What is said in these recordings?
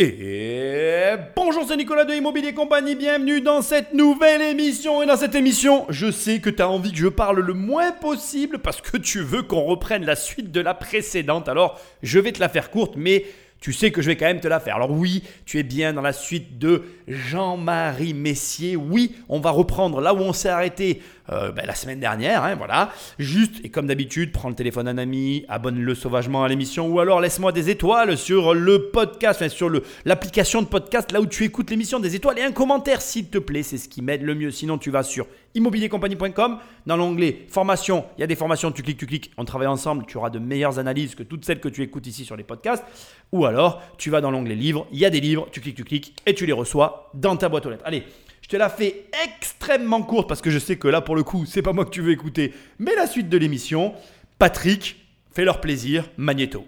Et bonjour, c'est Nicolas de Immobilier Compagnie, bienvenue dans cette nouvelle émission. Et dans cette émission, je sais que tu as envie que je parle le moins possible parce que tu veux qu'on reprenne la suite de la précédente. Alors, je vais te la faire courte, mais tu sais que je vais quand même te la faire. Alors oui, tu es bien dans la suite de Jean-Marie Messier. Oui, on va reprendre là où on s'est arrêté euh, ben, la semaine dernière. Hein, voilà. Juste, et comme d'habitude, prends le téléphone d'un ami, abonne-le sauvagement à l'émission ou alors laisse-moi des étoiles sur le podcast, enfin, sur l'application de podcast, là où tu écoutes l'émission, des étoiles et un commentaire s'il te plaît. C'est ce qui m'aide le mieux. Sinon, tu vas sur immobiliercompagnie.com. Dans l'onglet formation, il y a des formations, tu cliques, tu cliques, on travaille ensemble, tu auras de meilleures analyses que toutes celles que tu écoutes ici sur les podcasts. Ou alors, tu vas dans l'onglet livres, il y a des livres, tu cliques, tu cliques et tu les reçois dans ta boîte aux lettres. Allez, je te la fais extrêmement courte parce que je sais que là, pour le coup, c'est pas moi que tu veux écouter, mais la suite de l'émission. Patrick, fais leur plaisir, Magneto.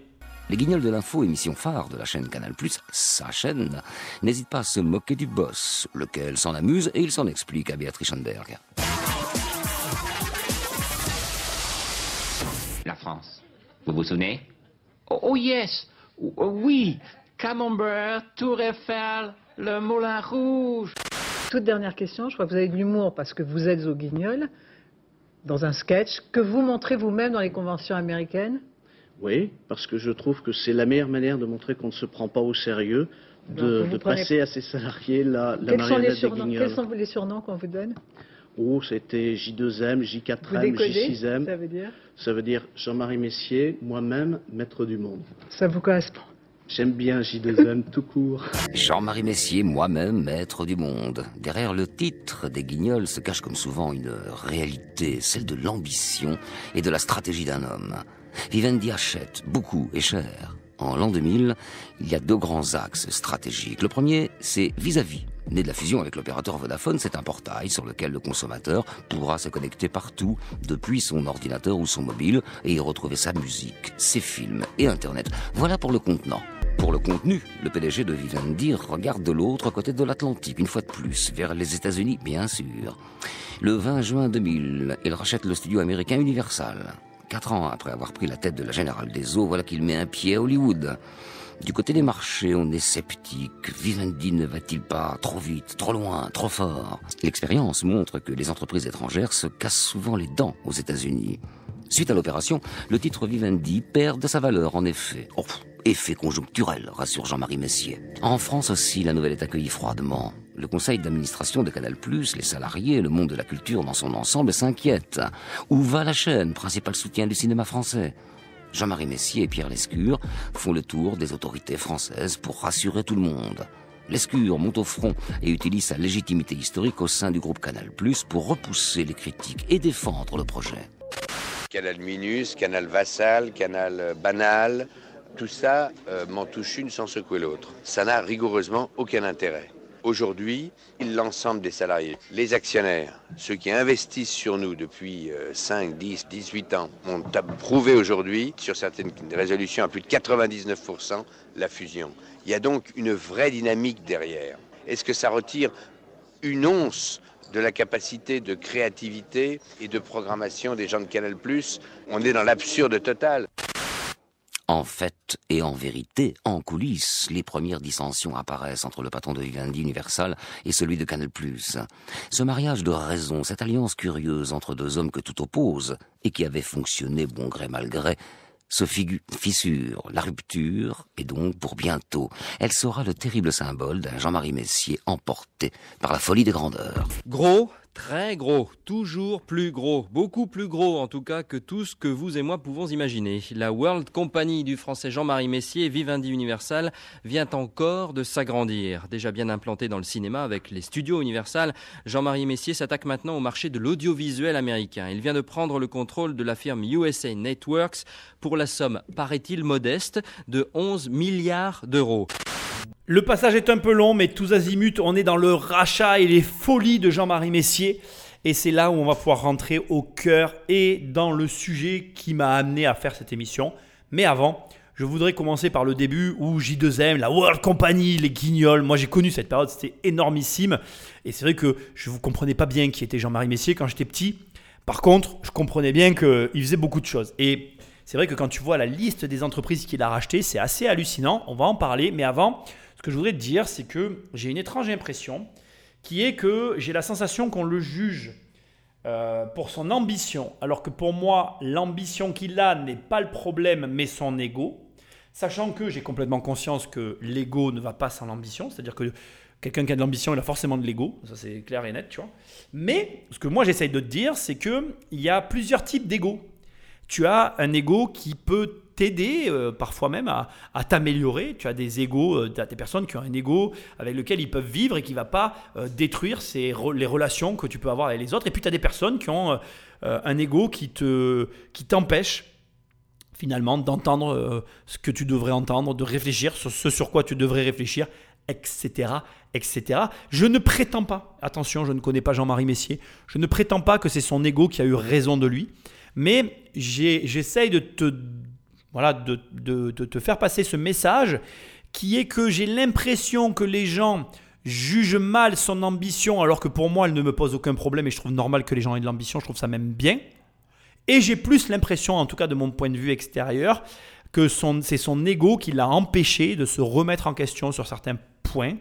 Les Guignols de l'info, émission phare de la chaîne Canal+, sa chaîne, n'hésite pas à se moquer du boss, lequel s'en amuse et il s'en explique à Béatrice Schoenberg. La France. Vous vous souvenez? Oh, oh, yes, oh, oui, Camembert, Tour Eiffel, le Moulin Rouge. Toute dernière question, je crois que vous avez de l'humour parce que vous êtes au Guignol, dans un sketch, que vous montrez vous-même dans les conventions américaines oui, parce que je trouve que c'est la meilleure manière de montrer qu'on ne se prend pas au sérieux, de, passer à ses salariés la, la marionnette des guignols. Quels sont les surnoms qu'on vous donne Oh, c'était J2M, J4M, J6M. Ça veut dire Ça veut dire Jean-Marie Messier, moi-même, maître du monde. Ça vous correspond J'aime bien J2M tout court. Jean-Marie Messier, moi-même, maître du monde. Derrière le titre des Guignols se cache comme souvent une réalité, celle de l'ambition et de la stratégie d'un homme. Vivendi achète beaucoup et cher. En l'an 2000, il y a deux grands axes stratégiques. Le premier, c'est vis-à-vis. Né de la fusion avec l'opérateur Vodafone, c'est un portail sur lequel le consommateur pourra se connecter partout, depuis son ordinateur ou son mobile, et y retrouver sa musique, ses films et Internet. Voilà pour le contenant. Pour le contenu, le PDG de Vivendi regarde de l'autre côté de l'Atlantique, une fois de plus, vers les États-Unis, bien sûr. Le 20 juin 2000, il rachète le studio américain Universal. Quatre ans après avoir pris la tête de la générale des eaux, voilà qu'il met un pied à Hollywood. Du côté des marchés, on est sceptique. Vivendi ne va-t-il pas trop vite, trop loin, trop fort? L'expérience montre que les entreprises étrangères se cassent souvent les dents aux États-Unis. Suite à l'opération, le titre Vivendi perd de sa valeur, en effet. Oh, effet conjoncturel, rassure Jean-Marie Messier. En France aussi, la nouvelle est accueillie froidement. Le conseil d'administration de Canal+, les salariés, le monde de la culture dans son ensemble s'inquiètent. Où va la chaîne, principal soutien du cinéma français? Jean-Marie Messier et Pierre Lescure font le tour des autorités françaises pour rassurer tout le monde. Lescure monte au front et utilise sa légitimité historique au sein du groupe Canal+, pour repousser les critiques et défendre le projet. Canal Minus, Canal Vassal, Canal Banal, tout ça euh, m'en touche une sans secouer l'autre. Ça n'a rigoureusement aucun intérêt. Aujourd'hui, l'ensemble des salariés, les actionnaires, ceux qui investissent sur nous depuis 5, 10, 18 ans, ont prouvé aujourd'hui, sur certaines résolutions à plus de 99%, la fusion. Il y a donc une vraie dynamique derrière. Est-ce que ça retire une once de la capacité de créativité et de programmation des gens de Canal ⁇ On est dans l'absurde total. En fait et en vérité, en coulisses, les premières dissensions apparaissent entre le patron de Vivendi Universal et celui de Canal+. Ce mariage de raison, cette alliance curieuse entre deux hommes que tout oppose et qui avait fonctionné bon gré mal gré, se fissure, la rupture est donc pour bientôt. Elle sera le terrible symbole d'un Jean-Marie Messier emporté par la folie des grandeurs. Gros, Très gros, toujours plus gros, beaucoup plus gros en tout cas que tout ce que vous et moi pouvons imaginer. La World Company du français Jean-Marie Messier, Vivendi Universal, vient encore de s'agrandir. Déjà bien implanté dans le cinéma avec les studios Universal, Jean-Marie Messier s'attaque maintenant au marché de l'audiovisuel américain. Il vient de prendre le contrôle de la firme USA Networks pour la somme, paraît-il modeste, de 11 milliards d'euros. Le passage est un peu long, mais tous azimuts, on est dans le rachat et les folies de Jean-Marie Messier. Et c'est là où on va pouvoir rentrer au cœur et dans le sujet qui m'a amené à faire cette émission. Mais avant, je voudrais commencer par le début où J2M, la World Company, les guignols. Moi, j'ai connu cette période, c'était énormissime. Et c'est vrai que je ne vous comprenais pas bien qui était Jean-Marie Messier quand j'étais petit. Par contre, je comprenais bien qu'il faisait beaucoup de choses. Et c'est vrai que quand tu vois la liste des entreprises qu'il a rachetées, c'est assez hallucinant. On va en parler. Mais avant, Ce que je voudrais te dire, c'est que j'ai une étrange impression qui est que j'ai la sensation qu'on le juge euh, pour son ambition, alors que pour moi, l'ambition qu'il a n'est pas le problème, mais son ego. Sachant que j'ai complètement conscience que l'ego ne va pas sans l'ambition, c'est-à-dire que quelqu'un qui a de l'ambition, il a forcément de l'ego, ça c'est clair et net, tu vois. Mais ce que moi j'essaye de te dire, c'est qu'il y a plusieurs types d'ego. Tu as un ego qui peut t'aider, euh, parfois même à, t'améliorer. Tu as des égos, euh, tu as des personnes qui ont un ego avec lequel ils peuvent vivre et qui ne va pas euh, détruire les relations que tu peux avoir avec les autres. Et puis tu as des personnes qui ont un ego qui te qui t'empêche finalement d'entendre ce que tu devrais entendre, de réfléchir sur ce sur quoi tu devrais réfléchir, etc., etc. Je ne prétends pas, attention, je ne connais pas Jean-Marie Messier, je ne prétends pas que c'est son ego qui a eu raison de lui, mais j'essaye de te voilà, de, te faire passer ce message qui est que j'ai l'impression que les gens jugent mal son ambition alors que pour moi elle ne me pose aucun problème et je trouve normal que les gens aient de l'ambition, je trouve ça même bien. Et j'ai plus l'impression, en tout cas de mon point de vue extérieur, que c'est son ego qui l'a empêché de se remettre en question sur certains points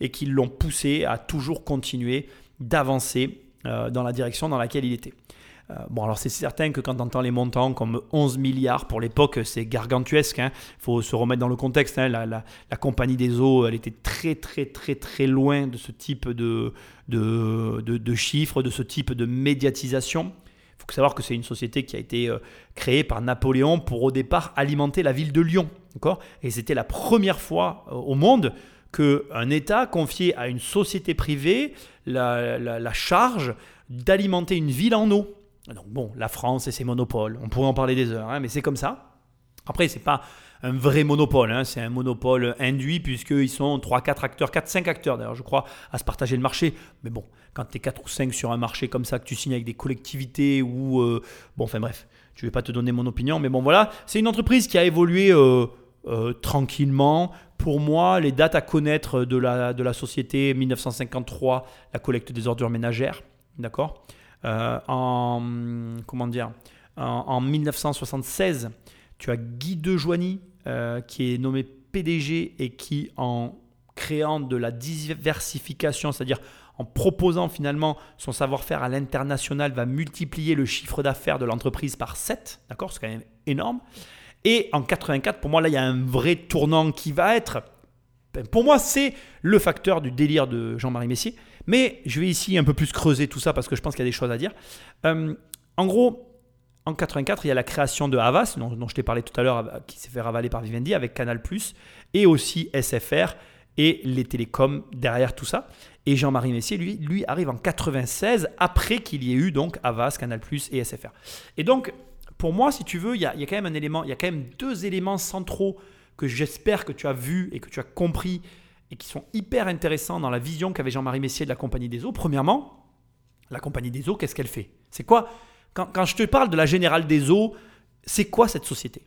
et qui l'ont poussé à toujours continuer d'avancer euh, dans la direction dans laquelle il était. Euh, bon, alors c'est certain que quand on entend les montants comme 11 milliards pour l'époque, c'est gargantuesque. Il hein. faut se remettre dans le contexte. Hein. La, compagnie des eaux, elle était très, très, très, très loin de ce type de, de, de, chiffres, de ce type de médiatisation. Il faut savoir que c'est une société qui a été euh, créée par Napoléon pour au départ alimenter la ville de Lyon. Et c'était la première fois euh, au monde qu'un État confiait à une société privée la, la charge d'alimenter une ville en eau. Donc bon, la France et ses monopoles, on pourrait en parler des heures, hein, mais c'est comme ça. Après, c'est pas un vrai monopole, hein, c'est un monopole induit puisqu'ils sont 3, 4 acteurs, 4, 5 acteurs d'ailleurs, je crois, à se partager le marché. Mais bon, quand tu es 4 ou 5 sur un marché comme ça, que tu signes avec des collectivités ou... Euh, bon, enfin bref, je vais pas te donner mon opinion, mais bon voilà, c'est une entreprise qui a évolué euh, euh, tranquillement. Pour moi, les dates à connaître de la, de la société 1953, la collecte des ordures ménagères, d'accord? En, comment dire, en, 1976, tu as Guy de Joigny euh, qui est nommé PDG et qui, en créant de la diversification, c'est-à-dire en proposant finalement son savoir-faire à l'international, va multiplier le chiffre d'affaires de l'entreprise par 7. D'accord C'est quand même énorme. Et en 84, pour moi, là, il y a un vrai tournant qui va être. Pour moi, c'est le facteur du délire de Jean-Marie Messier. Mais je vais ici un peu plus creuser tout ça parce que je pense qu'il y a des choses à dire. Euh, en gros, en 84, il y a la création de Havas, dont, je t'ai parlé tout à l'heure, euh, qui s'est fait ravaler par Vivendi avec Canal+, et aussi SFR et les télécoms derrière tout ça. Et Jean-Marie Messier, lui, lui arrive en 96, après qu'il y ait eu donc Havas, Canal+, et SFR. Et donc, pour moi, si tu veux, y a quand même un élément, il y a quand même deux éléments centraux que j'espère que tu as vus et que tu as compris et qui sont hyper intéressants dans la vision qu'avait Jean-Marie Messier de la Compagnie des Eaux. Premièrement, la Compagnie des Eaux, qu'est-ce qu'elle fait? C'est quoi? Quand, je te parle de la Générale des Eaux, c'est quoi cette société?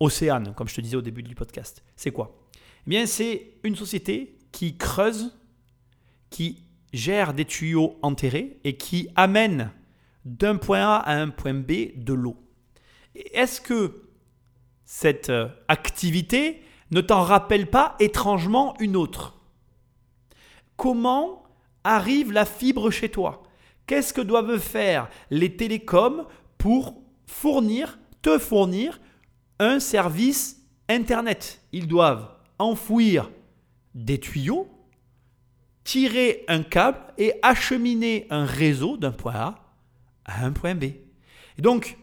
Océane, comme je te disais au début du podcast. C'est quoi? Eh bien, c'est une société qui creuse, qui gère des tuyaux enterrés et qui amène d'un point A à un point B de l'eau. Est-ce que cette euh, activité ne t'en rappelle pas étrangement une autre. Comment arrive la fibre chez toi? Qu'est-ce que doivent faire les télécoms pour fournir, te fournir un service Internet? Ils doivent enfouir des tuyaux, tirer un câble et acheminer un réseau d'un point A à un point B. Et donc,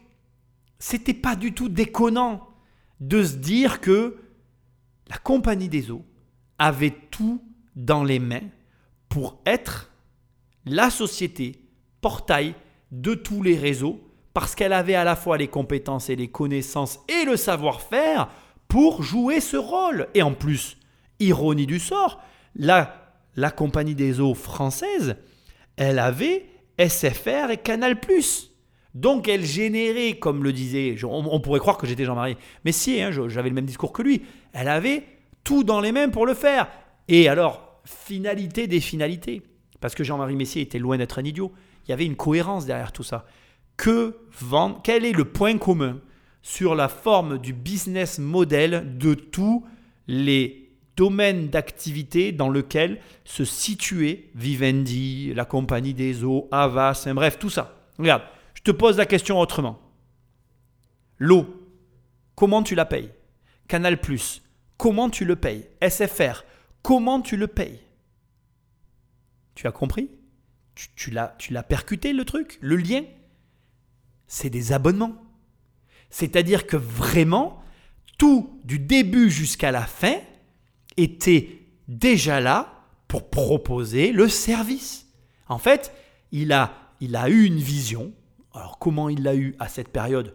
c'était pas du tout déconnant de se dire que la compagnie des eaux avait tout dans les mains pour être la société portail de tous les réseaux parce qu'elle avait à la fois les compétences et les connaissances et le savoir-faire pour jouer ce rôle. Et en plus, ironie du sort, la, compagnie des eaux française, elle avait SFR et Canal ⁇ donc elle générait, comme le disait, on, pourrait croire que j'étais Jean-Marie, mais si, hein, j'avais le même discours que lui, elle avait tout dans les mains pour le faire. Et alors, finalité des finalités, parce que Jean-Marie Messier était loin d'être un idiot, il y avait une cohérence derrière tout ça. Que vendre, quel est le point commun sur la forme du business model de tous les domaine d'activité dans lequel se situait Vivendi, la compagnie des eaux, Avas, bref, tout ça. Regarde, je te pose la question autrement. L'eau, comment tu la payes? Canal ⁇ comment tu le payes? SFR, comment tu le payes? Tu as compris? Tu, tu l'as percuté le truc? Le lien? C'est des abonnements. C'est-à-dire que vraiment, tout du début jusqu'à la fin était déjà là pour proposer le service. En fait, il a, il a eu une vision. Alors comment il l'a eu à cette période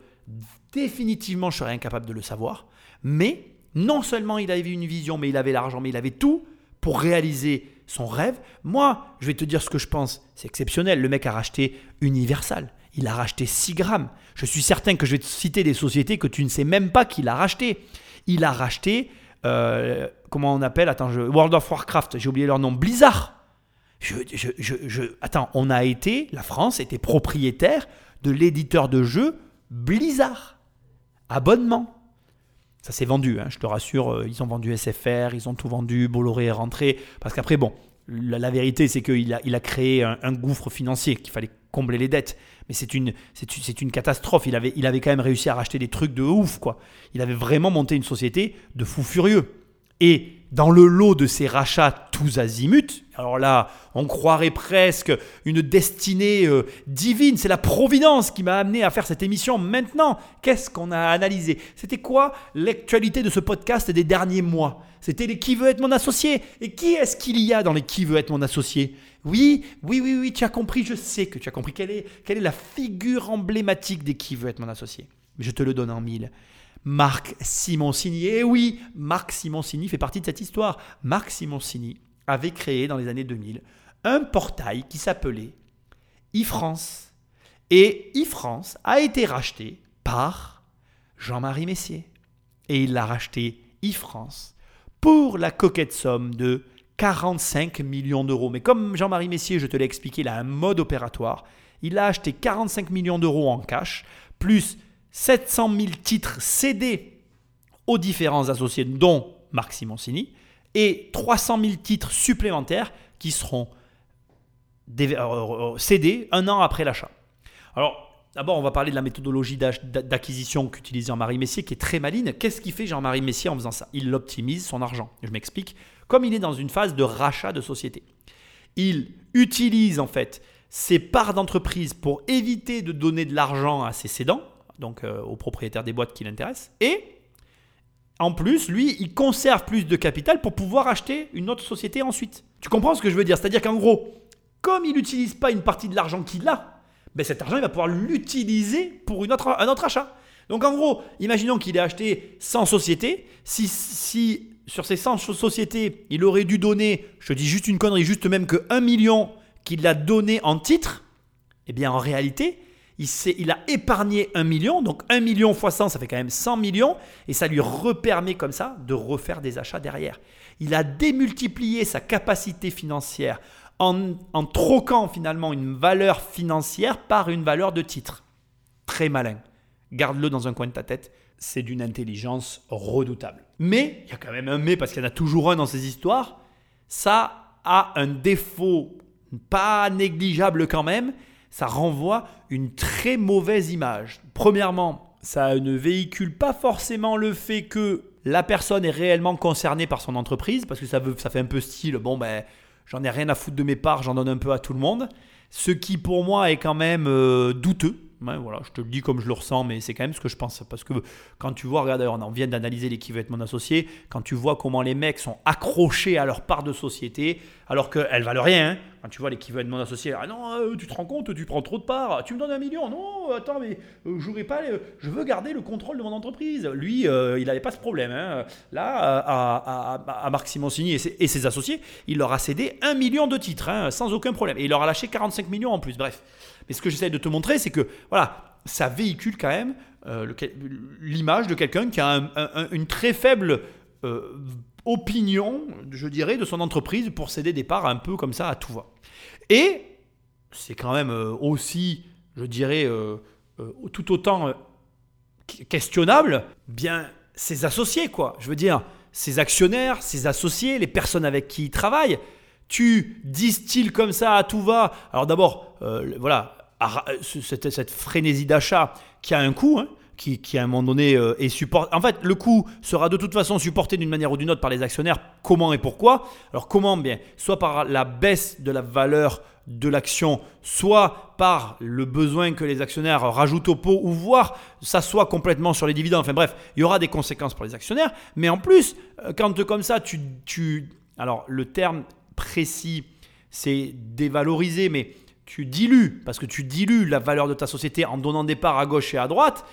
Définitivement, je serais incapable de le savoir. Mais non seulement il avait une vision, mais il avait l'argent, mais il avait tout pour réaliser son rêve. Moi, je vais te dire ce que je pense. C'est exceptionnel. Le mec a racheté Universal. Il a racheté 6 grammes. Je suis certain que je vais te citer des sociétés que tu ne sais même pas qu'il a racheté. Il a racheté, euh, comment on appelle? Attends, je, World of Warcraft, j'ai oublié leur nom, Blizzard. Attends, on a été, la France était propriétaire de l'éditeur de jeux Blizzard. Abonnement. Ça s'est vendu, hein, je te rassure, euh, ils ont vendu SFR, ils ont tout vendu, Bolloré est rentré. Parce qu'après, bon, la, vérité, c'est qu'il a, il a créé un, gouffre financier qu'il fallait combler les dettes. Mais c'est une, c'est, une catastrophe. Il avait, il avait quand même réussi à racheter des trucs de ouf, quoi. Il avait vraiment monté une société de fous furieux. Et dans le lot de ces rachats tous azimuts, alors là, on croirait presque une destinée euh, divine. C'est la providence qui m'a amené à faire cette émission maintenant. Qu'est-ce qu'on a analysé? C'était quoi l'actualité de ce podcast des derniers mois? C'était les qui veut être mon associé? Et qui est-ce qu'il y a dans les qui veut être mon associé? Oui, oui, oui, oui, tu as compris, je sais que tu as compris. Quelle est, quelle est la figure emblématique des qui veut être mon associé? Je te le donne en mille. Marc Simoncini. Et oui, Marc Simoncini fait partie de cette histoire. Marc Simoncini avait créé dans les années 2000 un portail qui s'appelait e-France. Et e-France a été racheté par Jean-Marie Messier. Et il l'a racheté e-France pour la coquette somme de 45 millions d'euros. Mais comme Jean-Marie Messier, je te l'ai expliqué, il a un mode opératoire. Il a acheté 45 millions d'euros en cash, plus 700 000 titres cédés aux différents associés, dont Marc Simoncini, et 300 000 titres supplémentaires qui seront euh, euh, cédés un an après l'achat. Alors, d'abord, on va parler de la méthodologie d'acquisition qu'utilise Jean-Marie Messier, qui est très maligne. Qu'est-ce qu'il fait Jean-Marie Messier en faisant ça? Il optimise son argent. Je m'explique. Comme il est dans une phase de rachat de société, il utilise en fait ses parts d'entreprise pour éviter de donner de l'argent à ses cédants, donc euh, aux propriétaires des boîtes qui l'intéressent. Et en plus, lui, il conserve plus de capital pour pouvoir acheter une autre société ensuite. Tu comprends ce que je veux dire? C'est-à-dire qu'en gros, comme il n'utilise pas une partie de l'argent qu'il a, ben cet argent, il va pouvoir l'utiliser pour une autre, un autre achat. Donc en gros, imaginons qu'il ait acheté 100 sociétés. Si, si sur ces 100 sociétés, il aurait dû donner, je te dis juste une connerie, juste même que 1 million qu'il a donné en titre, eh bien en réalité, il, a épargné 1 million, donc 1 million fois 100, ça fait quand même 100 millions, et ça lui repermet comme ça de refaire des achats derrière. Il a démultiplié sa capacité financière en, en troquant finalement une valeur financière par une valeur de titre. Très malin. Garde-le dans un coin de ta tête, c'est d'une intelligence redoutable. Mais, il y a quand même un mais, parce qu'il y en a toujours un dans ces histoires, ça a un défaut pas négligeable quand même, ça renvoie une très mauvaise image. Premièrement, ça ne véhicule pas forcément le fait que la personne est réellement concernée par son entreprise, parce que ça, veut, ça fait un peu style, bon ben, j'en ai rien à foutre de mes parts, j'en donne un peu à tout le monde. Ce qui pour moi est quand même euh, douteux, voilà, je te le dis comme je le ressens, mais c'est quand même ce que je pense. Parce que quand tu vois, regarde, on vient d'analyser les qui veut être mon associé, quand tu vois comment les mecs sont accrochés à leur part de société, alors qu'elles valent rien, hein. quand tu vois les qui veut être mon associé, ah non, euh, tu te rends compte, tu prends trop de parts, tu me donnes un million, non, attends, mais euh, pas, je veux garder le contrôle de mon entreprise. Lui, euh, il n'avait pas ce problème. Hein. Là, à, Marc Simoncini et ses, associés, il leur a cédé un million de titres, hein, sans aucun problème. Et il leur a lâché 45 millions en plus, bref. Mais ce que j'essaie de te montrer, c'est que voilà, ça véhicule quand même euh, l'image de quelqu'un qui a une très faible euh, opinion, je dirais, de son entreprise pour céder des parts un peu comme ça à tout va. Et c'est quand même euh, aussi, je dirais, tout autant questionnable, bien ses associés, quoi. Je veux dire, ses actionnaires, ses associés, les personnes avec qui il travaille. Tu distilles comme ça à tout va. Alors d'abord, voilà, cette, cette frénésie d'achat qui a un coût. Hein, qui, à un moment donné euh, est supporté. En fait, le coût sera de toute façon supporté d'une manière ou d'une autre par les actionnaires. Comment et pourquoi? Alors comment? Bien, soit par la baisse de la valeur de l'action, soit par le besoin que les actionnaires rajoutent au pot, ou voire s'assoient complètement sur les dividendes. Enfin bref, il y aura des conséquences pour les actionnaires. Mais en plus, euh, quand comme ça, tu, tu alors le terme précis, c'est dévaloriser, mais tu dilues, parce que tu dilues la valeur de ta société en donnant des parts à gauche et à droite.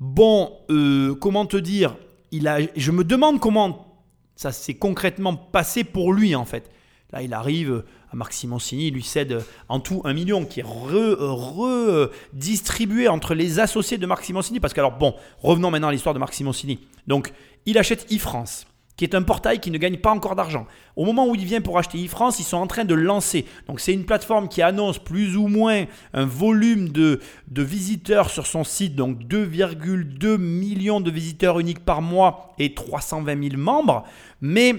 Bon, euh, comment te dire il a, Je me demande comment ça s'est concrètement passé pour lui en fait. Là, il arrive à Marc Simoncini, il lui cède en tout un million qui est redistribué entre les associés de Marc Simoncini. Parce que, alors bon, revenons maintenant à l'histoire de Marc Simoncini. Donc, il achète e-France qui est un portail qui ne gagne pas encore d'argent. Au moment où il vient pour acheter e-France, ils sont en train de lancer. Donc c'est une plateforme qui annonce plus ou moins un volume de, visiteurs sur son site, donc 2,2 millions de visiteurs uniques par mois et 320 000 membres. Mais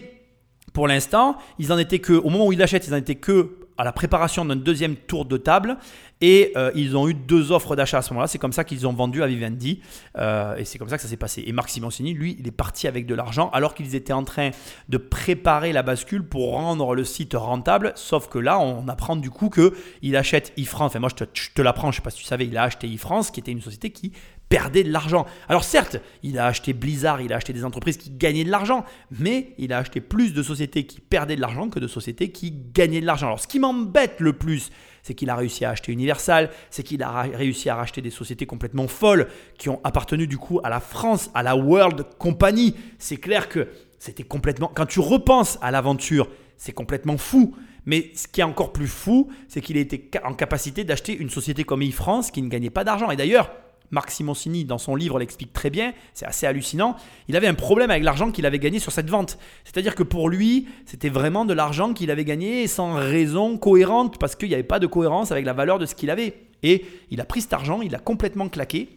pour l'instant, ils en étaient que, au moment où ils l'achètent, ils en étaient que à la préparation d'un deuxième tour de table et euh, ils ont eu deux offres d'achat à ce moment-là. C'est comme ça qu'ils ont vendu à Vivendi euh, et c'est comme ça que ça s'est passé. Et Marc Simoncini, lui, il est parti avec de l'argent alors qu'ils étaient en train de préparer la bascule pour rendre le site rentable. Sauf que là, on apprend du coup qu'il achète e-France. Enfin, moi, je te, je te l'apprends, je ne sais pas si tu savais, il a acheté e-France qui était une société qui perdait de l'argent. Alors certes, il a acheté Blizzard, il a acheté des entreprises qui gagnaient de l'argent, mais il a acheté plus de sociétés qui perdaient de l'argent que de sociétés qui gagnaient de l'argent. Alors ce qui m'embête le plus, c'est qu'il a réussi à acheter Universal, c'est qu'il a réussi à racheter des sociétés complètement folles qui ont appartenu du coup à la France, à la World Company. C'est clair que c'était complètement... Quand tu repenses à l'aventure, c'est complètement fou. Mais ce qui est encore plus fou, c'est qu'il était en capacité d'acheter une société comme e-France qui ne gagnait pas d'argent. Et d'ailleurs, Marc Simoncini, dans son livre, l'explique très bien, c'est assez hallucinant. Il avait un problème avec l'argent qu'il avait gagné sur cette vente. C'est-à-dire que pour lui, c'était vraiment de l'argent qu'il avait gagné sans raison cohérente, parce qu'il n'y avait pas de cohérence avec la valeur de ce qu'il avait. Et il a pris cet argent, il l'a complètement claqué.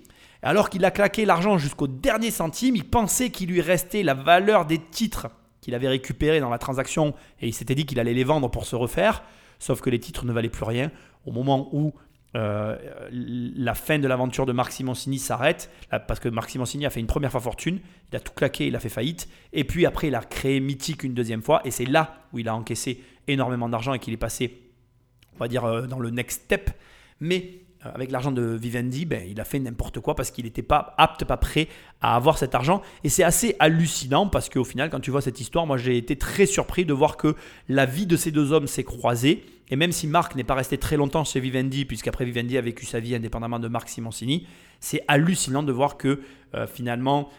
Alors qu'il a claqué l'argent jusqu'au dernier centime, il pensait qu'il lui restait la valeur des titres qu'il avait récupérés dans la transaction, et il s'était dit qu'il allait les vendre pour se refaire. Sauf que les titres ne valaient plus rien au moment où euh, la fin de l'aventure de Marc Simoncini s'arrête parce que Marc Simoncini a fait une première fois fortune, il a tout claqué, il a fait faillite, et puis après il a créé Mythique une deuxième fois, et c'est là où il a encaissé énormément d'argent et qu'il est passé, on va dire, euh, dans le next step. Mais euh, avec l'argent de Vivendi, ben, il a fait n'importe quoi parce qu'il n'était pas apte, pas prêt à avoir cet argent. Et c'est assez hallucinant parce qu'au final, quand tu vois cette histoire, moi j'ai été très surpris de voir que la vie de ces deux hommes s'est croisée et même si Marc n'est pas resté très longtemps chez Vivendi, puisqu'après Vivendi a vécu sa vie indépendamment de Marc Simoncini, c'est hallucinant de voir que euh, finalement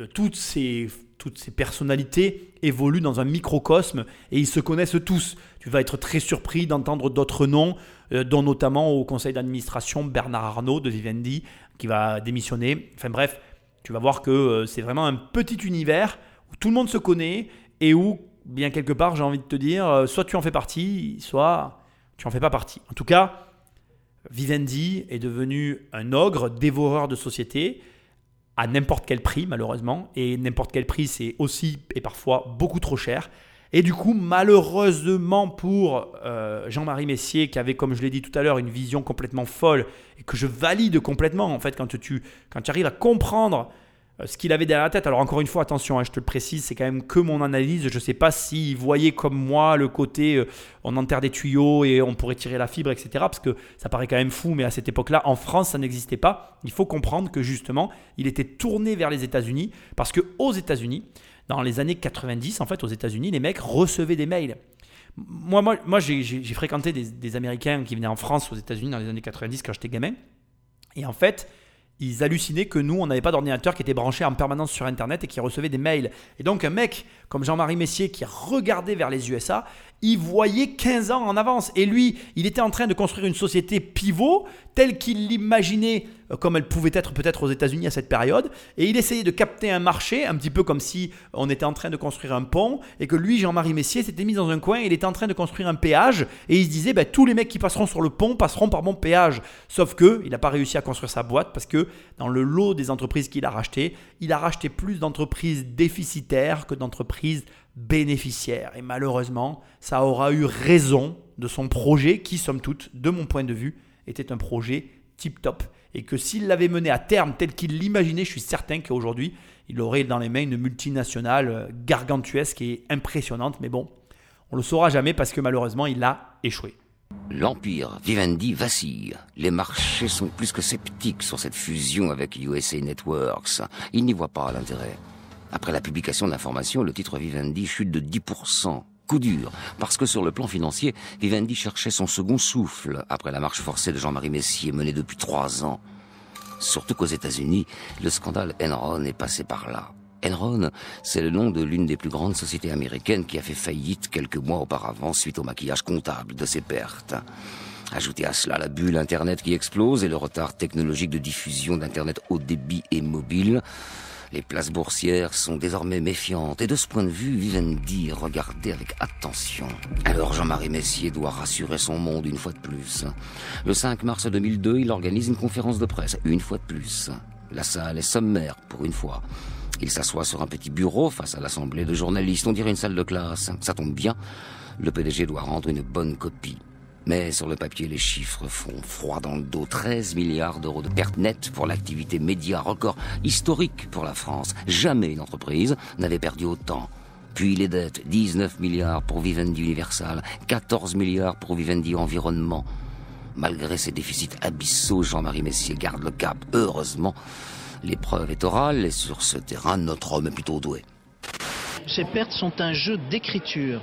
euh, toutes, ces, toutes ces personnalités évoluent dans un microcosme et ils se connaissent tous. Tu vas être très surpris d'entendre d'autres noms, euh, dont notamment au conseil d'administration Bernard Arnault de Vivendi qui va démissionner. Enfin bref, tu vas voir que c'est vraiment un petit univers où tout le monde se connaît et où bien quelque part, j'ai envie de te dire, euh, soit tu en fais partie, soit tu en fais pas partie. En tout cas, Vivendi est devenu un ogre, dévoreur de société, à n'importe quel prix, malheureusement. Et n'importe quel prix, c'est aussi et parfois beaucoup trop cher. Et du coup, malheureusement pour euh, Jean-Marie Messier, qui avait, comme je l'ai dit tout à l'heure, une vision complètement folle, et que je valide complètement, en fait, quand tu, quand tu arrives à comprendre ce qu'il avait derrière la tête. Alors encore une fois, attention, hein, je te le précise, c'est quand même que mon analyse. Je ne sais pas s'il voyait comme moi le côté euh, on enterre des tuyaux et on pourrait tirer la fibre, etc. Parce que ça paraît quand même fou, mais à cette époque-là, en France, ça n'existait pas. Il faut comprendre que justement, il était tourné vers les États-Unis parce que aux États-Unis, dans les années 90, en fait, aux États-Unis, les mecs recevaient des mails. Moi, moi, moi j'ai fréquenté des, des Américains qui venaient en France, aux États-Unis, dans les années 90, quand j'étais gamin. Et en fait, ils hallucinaient que nous, on n'avait pas d'ordinateur qui était branché en permanence sur Internet et qui recevait des mails. Et donc un mec comme Jean-Marie Messier qui regardait vers les USA, il voyait 15 ans en avance. Et lui, il était en train de construire une société pivot telle qu'il l'imaginait comme elle pouvait être peut-être aux États-Unis à cette période. Et il essayait de capter un marché, un petit peu comme si on était en train de construire un pont et que lui, Jean-Marie Messier, s'était mis dans un coin, il était en train de construire un péage et il se disait, bah, tous les mecs qui passeront sur le pont passeront par mon péage. Sauf que il n'a pas réussi à construire sa boîte parce que dans le lot des entreprises qu'il a rachetées, il a racheté plus d'entreprises déficitaires que d'entreprises bénéficiaires. Et malheureusement, ça aura eu raison de son projet qui, somme toute, de mon point de vue, était un projet tip-top. Et que s'il l'avait mené à terme tel qu'il l'imaginait, je suis certain qu'aujourd'hui, il aurait dans les mains une multinationale euh, gargantuesque et impressionnante. Mais bon, on le saura jamais parce que malheureusement, il a échoué. L'Empire Vivendi vacille. Les marchés sont plus que sceptiques sur cette fusion avec USA Networks. Ils n'y voient pas l'intérêt. Après la publication de l'information, le titre Vivendi chute de 10%. Coup dur, parce que sur le plan financier, Vivendi cherchait son second souffle après la marche forcée de Jean-Marie Messier menée depuis trois ans. Surtout qu'aux États-Unis, le scandale Enron est passé par là. Enron, c'est le nom de l'une des plus grandes sociétés américaines qui a fait faillite quelques mois auparavant suite au maquillage comptable de ses pertes. Ajoutez à cela la bulle Internet qui explose et le retard technologique de diffusion d'Internet haut débit et mobile. Les places boursières sont désormais méfiantes et de ce point de vue, Vivendi regardez avec attention. Alors Jean-Marie Messier doit rassurer son monde une fois de plus. Le 5 mars 2002, il organise une conférence de presse, une fois de plus. La salle est sommaire, pour une fois. Il s'assoit sur un petit bureau face à l'assemblée de journalistes, on dirait une salle de classe. Ça tombe bien, le PDG doit rendre une bonne copie. Mais sur le papier, les chiffres font froid dans le dos. 13 milliards d'euros de pertes nettes pour l'activité média, record historique pour la France. Jamais une entreprise n'avait perdu autant. Puis les dettes, 19 milliards pour Vivendi Universal, 14 milliards pour Vivendi Environnement. Malgré ces déficits abyssaux, Jean-Marie Messier garde le cap, heureusement. L'épreuve est orale et sur ce terrain, notre homme est plutôt doué. Ces pertes sont un jeu d'écriture.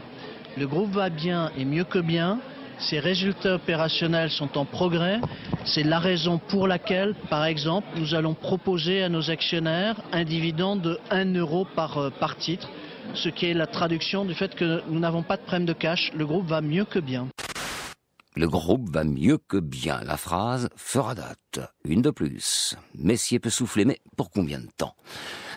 Le groupe va bien et mieux que bien. Ses résultats opérationnels sont en progrès. C'est la raison pour laquelle, par exemple, nous allons proposer à nos actionnaires un dividende de 1 euro par, euh, par titre, ce qui est la traduction du fait que nous n'avons pas de problème de cash. Le groupe va mieux que bien. Le groupe va mieux que bien. La phrase fera date. Une de plus. Messier peut souffler, mais pour combien de temps?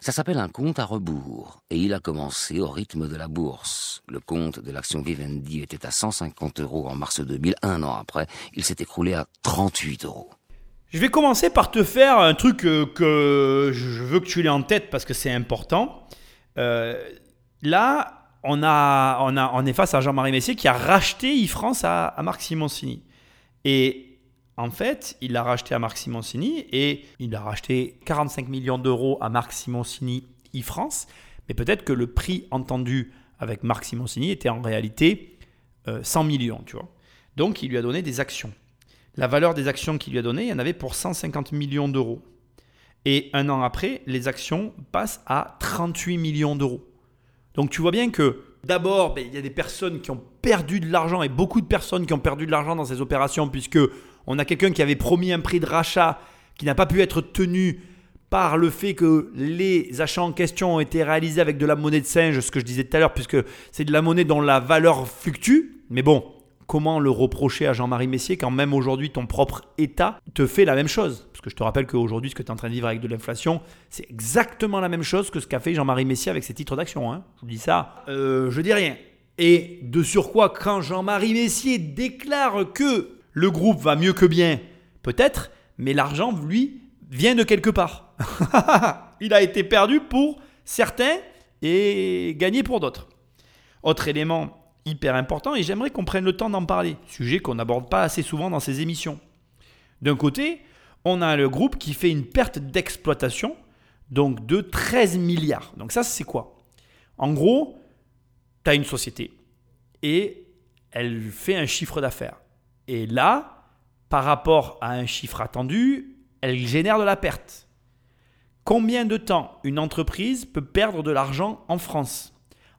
Ça s'appelle un compte à rebours. Et il a commencé au rythme de la bourse. Le compte de l'action Vivendi était à 150 euros en mars 2000. Un an après, il s'est écroulé à 38 euros. Je vais commencer par te faire un truc euh, que je veux que tu l'aies en tête parce que c'est important. Euh, là, on, a, on, a, on est face à Jean-Marie Messier qui a racheté e-France à, Marc Simoncini. Et en fait, il l'a racheté à Marc Simoncini et il a racheté 45 millions d'euros à Marc Simoncini e-France. Mais peut-être que le prix entendu avec Marc Simoncini était en réalité 100 euh, millions, tu vois. Donc, il lui a donné des actions. La valeur des actions qu'il lui a données, il y en avait pour 150 millions d'euros. Et un an après, les actions passent à 38 millions d'euros. Donc tu vois bien que d'abord, ben, il y a des personnes qui ont perdu de l'argent et beaucoup de personnes qui ont perdu de l'argent dans ces opérations puisque on a quelqu'un qui avait promis un prix de rachat qui n'a pas pu être tenu par le fait que les achats en question ont été réalisés avec de la monnaie de singe, ce que je disais tout à l'heure, puisque c'est de la monnaie dont la valeur fluctue. Mais bon, comment le reprocher à Jean-Marie Messier quand même aujourd'hui ton propre État te fait la même chose Parce que je te rappelle qu'aujourd'hui, ce que tu es en train de vivre avec de l'inflation, c'est exactement la même chose que ce qu'a fait Jean-Marie Messier avec ses titres d'action. Hein. Je vous dis ça, euh, je dis rien. Et de surcroît, quand Jean-Marie Messier déclare que le groupe va mieux que bien, peut-être, mais l'argent, lui, vient de quelque part. Il a été perdu pour certains et gagné pour d'autres. Autre élément hyper important et j'aimerais qu'on prenne le temps d'en parler, sujet qu'on n'aborde pas assez souvent dans ces émissions. D'un côté, on a le groupe qui fait une perte d'exploitation donc de 13 milliards. Donc ça, c'est quoi? En gros, tu as une société et elle fait un chiffre d'affaires. Et là, par rapport à un chiffre attendu, elle génère de la perte. Combien de temps une entreprise peut perdre de l'argent en France?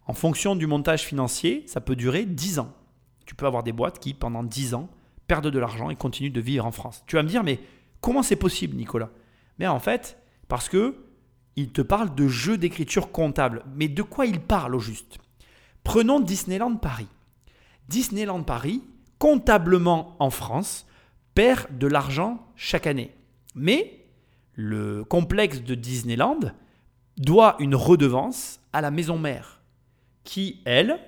En fonction du montage financier, ça peut durer 10 ans. Tu peux avoir des boîtes qui, pendant 10 ans, perdent de l'argent et continuent de vivre en France. Tu vas me dire, mais comment c'est possible, Nicolas? Mais en fait, parce que il te parle de jeux d'écriture comptable. Mais de quoi il parle au juste? Prenons Disneyland Paris. Disneyland Paris, comptablement en France, perd de l'argent chaque année. Mais le complexe de Disneyland doit une redevance à la maison mère qui, elle,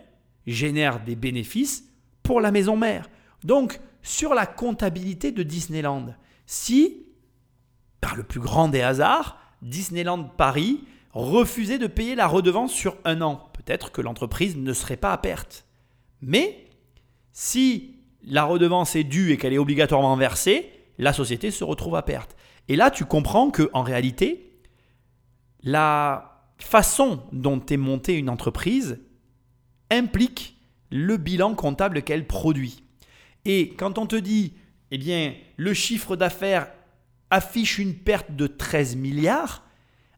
génère des bénéfices pour la maison mère. Donc, sur la comptabilité de Disneyland, si par le plus grand des hasards, Disneyland Paris refusait de payer la redevance sur un an. Peut-être que l'entreprise ne serait pas à perte. Mais si la redevance est due et qu'elle est obligatoirement versée, la société se retrouve à perte. Et là, tu comprends que en réalité, la façon dont est montée une entreprise implique le bilan comptable qu'elle produit. Et quand on te dit, eh bien, le chiffre d'affaires affiche une perte de 13 milliards,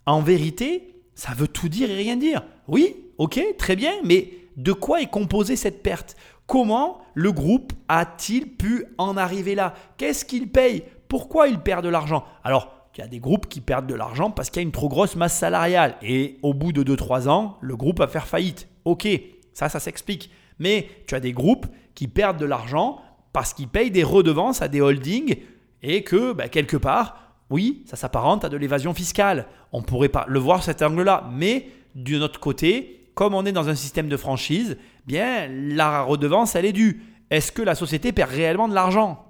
en vérité, ça veut tout dire et rien dire. Oui, ok, très bien, mais de quoi est composée cette perte? Comment le groupe a-t-il pu en arriver là? Qu'est-ce qu'il paye? Pourquoi il perd de l'argent? Alors, il y a des groupes qui perdent de l'argent parce qu'il y a une trop grosse masse salariale. Et au bout de 2-3 ans, le groupe va faire faillite. Ok, ça, ça s'explique. Mais tu as des groupes qui perdent de l'argent parce qu'ils payent des redevances à des holdings et que, bah, quelque part, oui, ça s'apparente à de l'évasion fiscale. On pourrait pas le voir cet angle-là. Mais d'un autre côté, comme on est dans un système de franchise, bien, la redevance, elle est due. Est-ce que la société perd réellement de l'argent?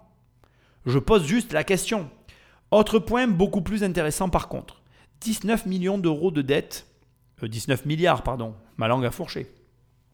Je pose juste la question. Autre point beaucoup plus intéressant par contre. 19 millions d'euros de dettes, 19 euh, milliards, pardon, ma langue a fourché.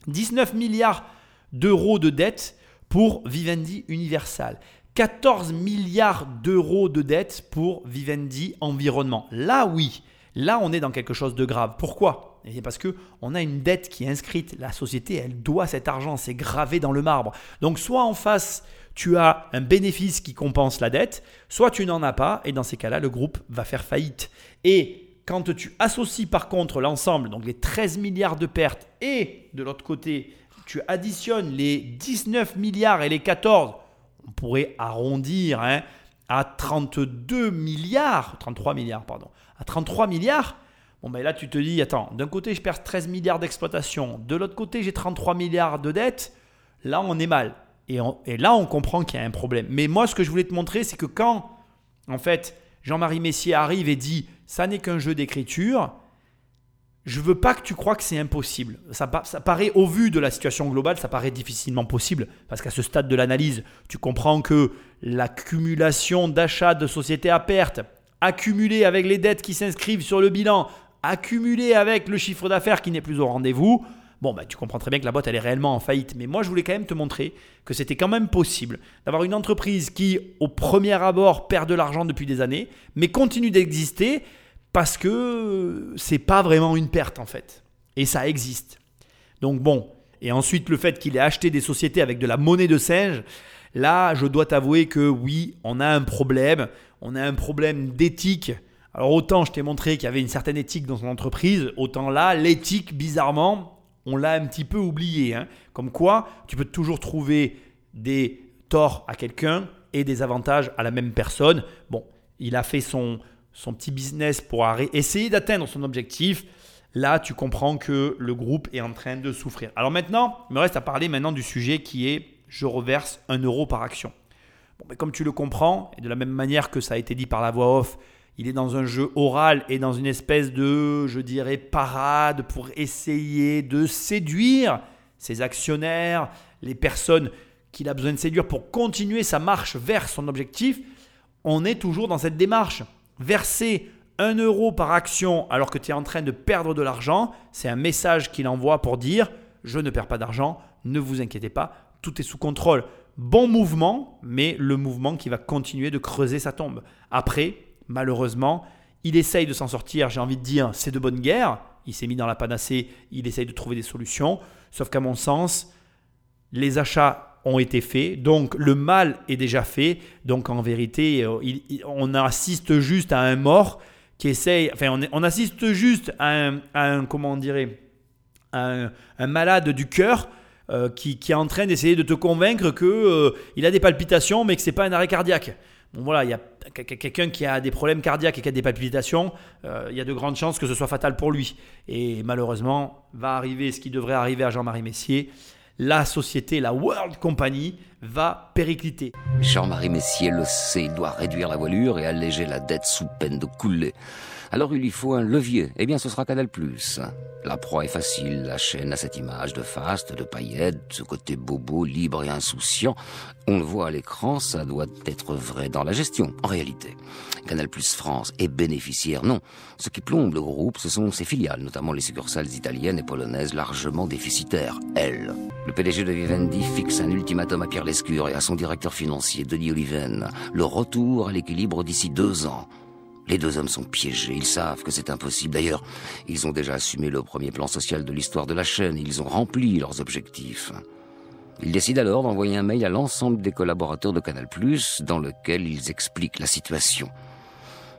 19 milliards d'euros de dettes pour Vivendi Universal. 14 milliards d'euros de dettes pour Vivendi Environnement. Là, oui, là, on est dans quelque chose de grave. Pourquoi? Et parce que on a une dette qui est inscrite. La société, elle doit cet argent, c'est gravé dans le marbre. Donc, soit en face, tu as un bénéfice qui compense la dette, soit tu n'en as pas, et dans ces cas-là, le groupe va faire faillite. Et quand tu associes par contre l'ensemble, donc les 13 milliards de pertes, et de l'autre côté, tu additionnes les 19 milliards et les 14, on pourrait arrondir hein, à 32 milliards, 33 milliards, pardon, à 33 milliards, bon ben là tu te dis, attends, d'un côté je perds 13 milliards d'exploitation, de l'autre côté j'ai 33 milliards de dettes, là on est mal. Et, là, on comprend qu'il y a un problème. Mais moi, ce que je voulais te montrer, c'est que quand, en fait, Jean-Marie Messier arrive et dit ça n'est qu'un jeu d'écriture, je veux pas que tu crois que c'est impossible. Ça, ça, paraît, au vu de la situation globale, ça paraît difficilement possible. Parce qu'à ce stade de l'analyse, tu comprends que l'accumulation d'achats de sociétés à perte, accumulée avec les dettes qui s'inscrivent sur le bilan, accumulée avec le chiffre d'affaires qui n'est plus au rendez-vous, bon, bah, tu comprends très bien que la boîte, elle est réellement en faillite. Mais moi, je voulais quand même te montrer que c'était quand même possible d'avoir une entreprise qui, au premier abord, perd de l'argent depuis des années, mais continue d'exister parce que c'est pas vraiment une perte, en fait. Et ça existe. Donc, bon. Et ensuite, le fait qu'il ait acheté des sociétés avec de la monnaie de singe, là, je dois t'avouer que oui, on a un problème. On a un problème d'éthique. Alors autant je t'ai montré qu'il y avait une certaine éthique dans son entreprise, autant là, l'éthique, bizarrement, on l'a un petit peu oublié. Hein. Comme quoi, tu peux toujours trouver des torts à quelqu'un et des avantages à la même personne. Bon, il a fait son, petit business pour essayer d'atteindre son objectif. Là, tu comprends que le groupe est en train de souffrir. Alors maintenant, il me reste à parler maintenant du sujet qui est je reverse un euro par action. Mais comme tu le comprends, et de la même manière que ça a été dit par la voix off, il est dans un jeu oral et dans une espèce de, je dirais, parade pour essayer de séduire ses actionnaires, les personnes qu'il a besoin de séduire pour continuer sa marche vers son objectif. On est toujours dans cette démarche. Verser un euro par action alors que tu es en train de perdre de l'argent, c'est un message qu'il envoie pour dire je ne perds pas d'argent, ne vous inquiétez pas, tout est sous contrôle. Bon mouvement, mais le mouvement qui va continuer de creuser sa tombe. Après, malheureusement. Il essaye de s'en sortir, j'ai envie de dire, c'est de bonne guerre. Il s'est mis dans la panacée, il essaye de trouver des solutions. Sauf qu'à mon sens, les achats ont été faits, donc le mal est déjà fait. Donc en vérité, euh, on assiste juste à un mort qui essaye, enfin on, assiste juste à un, comment on un, malade du cœur euh, qui, est en train d'essayer de te convaincre qu'il euh, a des palpitations mais que ce n'est pas un arrêt cardiaque. Bon voilà, il y a quelqu'un qui a des problèmes cardiaques et qui a des palpitations, euh, il y a de grandes chances que ce soit fatal pour lui. Et malheureusement, va arriver ce qui devrait arriver à Jean-Marie Messier. La société, la World Company, va péricliter. Jean-Marie Messier le sait, il doit réduire la voilure et alléger la dette sous peine de couler. Alors il lui faut un levier. Eh bien, ce sera Canal+. La proie est facile. La chaîne a cette image de faste, de paillettes, ce côté bobo, libre et insouciant. On le voit à l'écran, ça doit être vrai dans la gestion, en réalité. Canal Plus France est bénéficiaire, non. Ce qui plombe le groupe, ce sont ses filiales, notamment les succursales italiennes et polonaises largement déficitaires, elles. Le PDG de Vivendi fixe un ultimatum à Pierre Lescure et à son directeur financier, Denis Oliven. Le retour à l'équilibre d'ici deux ans. Les deux hommes sont piégés, ils savent que c'est impossible. D'ailleurs, ils ont déjà assumé le premier plan social de l'histoire de la chaîne, ils ont rempli leurs objectifs. Ils décident alors d'envoyer un mail à l'ensemble des collaborateurs de Canal+, dans lequel ils expliquent la situation.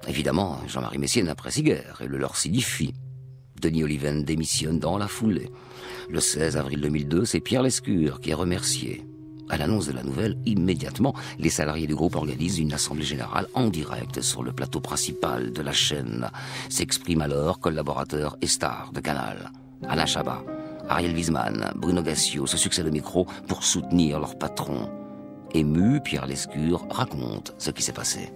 Évidemment, Jean-Marie Messier n'apprécie guère et le leur signifie. Denis Oliven démissionne dans la foulée. Le 16 avril 2002, c'est Pierre Lescure qui est remercié. À l'annonce de la nouvelle, immédiatement, les salariés du groupe organisent une assemblée générale en direct sur le plateau principal de la chaîne. S'expriment alors collaborateurs et stars de Canal. Alain Chabat, Ariel Wiesman, Bruno Gassio se succèdent au micro pour soutenir leur patron. Ému, Pierre Lescure raconte ce qui s'est passé.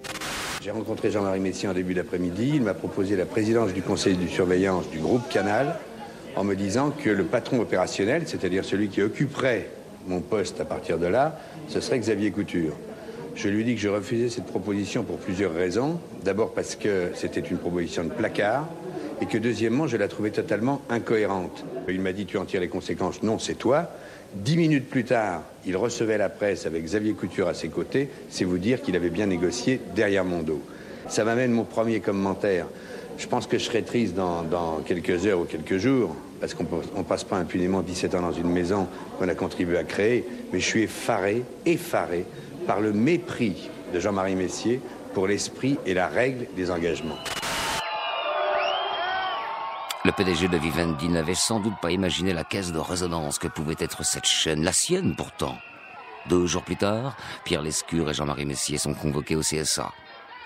J'ai rencontré Jean-Marie Messier en début d'après-midi. Il m'a proposé la présidence du conseil de surveillance du groupe Canal en me disant que le patron opérationnel, c'est-à-dire celui qui occuperait mon poste à partir de là, ce serait Xavier Couture. Je lui dit que je refusais cette proposition pour plusieurs raisons. D'abord parce que c'était une proposition de placard et que deuxièmement, je la trouvais totalement incohérente. Il m'a dit tu en tires les conséquences. Non, c'est toi. Dix minutes plus tard, il recevait la presse avec Xavier Couture à ses côtés. C'est vous dire qu'il avait bien négocié derrière mon dos. Ça m'amène mon premier commentaire. Je pense que je serai triste dans, dans quelques heures ou quelques jours, parce qu'on ne passe pas impunément 17 ans dans une maison qu'on a contribué à créer, mais je suis effaré, effaré par le mépris de Jean-Marie Messier pour l'esprit et la règle des engagements. Le PDG de Vivendi n'avait sans doute pas imaginé la caisse de résonance que pouvait être cette chaîne, la sienne pourtant. Deux jours plus tard, Pierre Lescure et Jean-Marie Messier sont convoqués au CSA.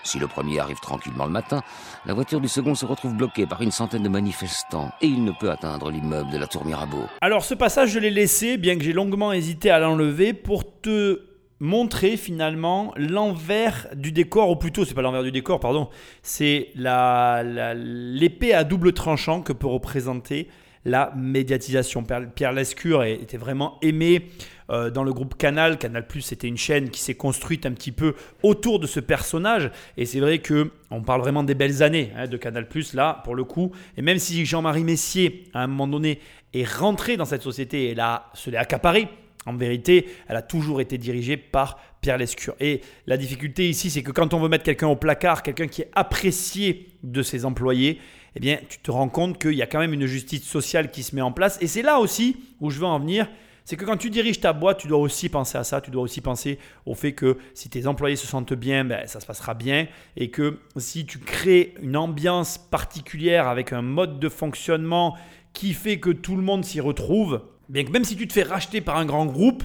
Si le premier arrive tranquillement le matin, la voiture du second se retrouve bloquée par une centaine de manifestants et il ne peut atteindre l'immeuble de la tour Mirabeau. Alors ce passage, je l'ai laissé, bien que j'ai longuement hésité à l'enlever, pour te montrer finalement l'envers du décor, ou plutôt, c'est pas l'envers du décor, pardon, c'est la, la- l'épée à double tranchant que peut représenter la médiatisation. Pierre- Lescure était vraiment aimé euh, dans le groupe Canal. Canal Plus, c'était une chaîne qui s'est construite un petit peu autour de ce personnage. Et c'est vrai que on parle vraiment des belles années hein, de Canal Plus là, pour le coup. Et même si Jean-Marie Messier, à un moment donné, est rentré dans cette société et là, se l'est accaparé. En vérité, elle a toujours été dirigée par Pierre Lescure. Et la difficulté ici, c'est que quand on veut mettre quelqu'un au placard, quelqu'un qui est apprécié de ses employés, eh bien, tu te rends compte qu'il y a quand même une justice sociale qui se met en place. Et c'est là aussi où je veux en venir. C'est que quand tu diriges ta boîte, tu dois aussi penser à ça. Tu dois aussi penser au fait que si tes employés se sentent bien, ben, ça se passera bien. Et que si tu crées une ambiance particulière avec un mode de fonctionnement qui fait que tout le monde s'y retrouve, bien que même si tu te fais racheter par un grand groupe,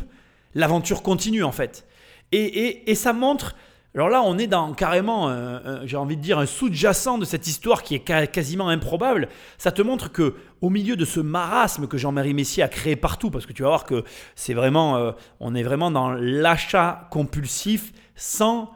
l'aventure continue en fait. Et, et- et ça montre. Alors là, on est dans carrément, un- un- j'ai envie de dire, un sous-jacent de cette histoire qui est quasiment improbable. Ça te montre que, au milieu de ce marasme que Jean-Marie Messier a créé partout, parce que tu vas voir que c'est vraiment, euh, on est vraiment dans l'achat compulsif sans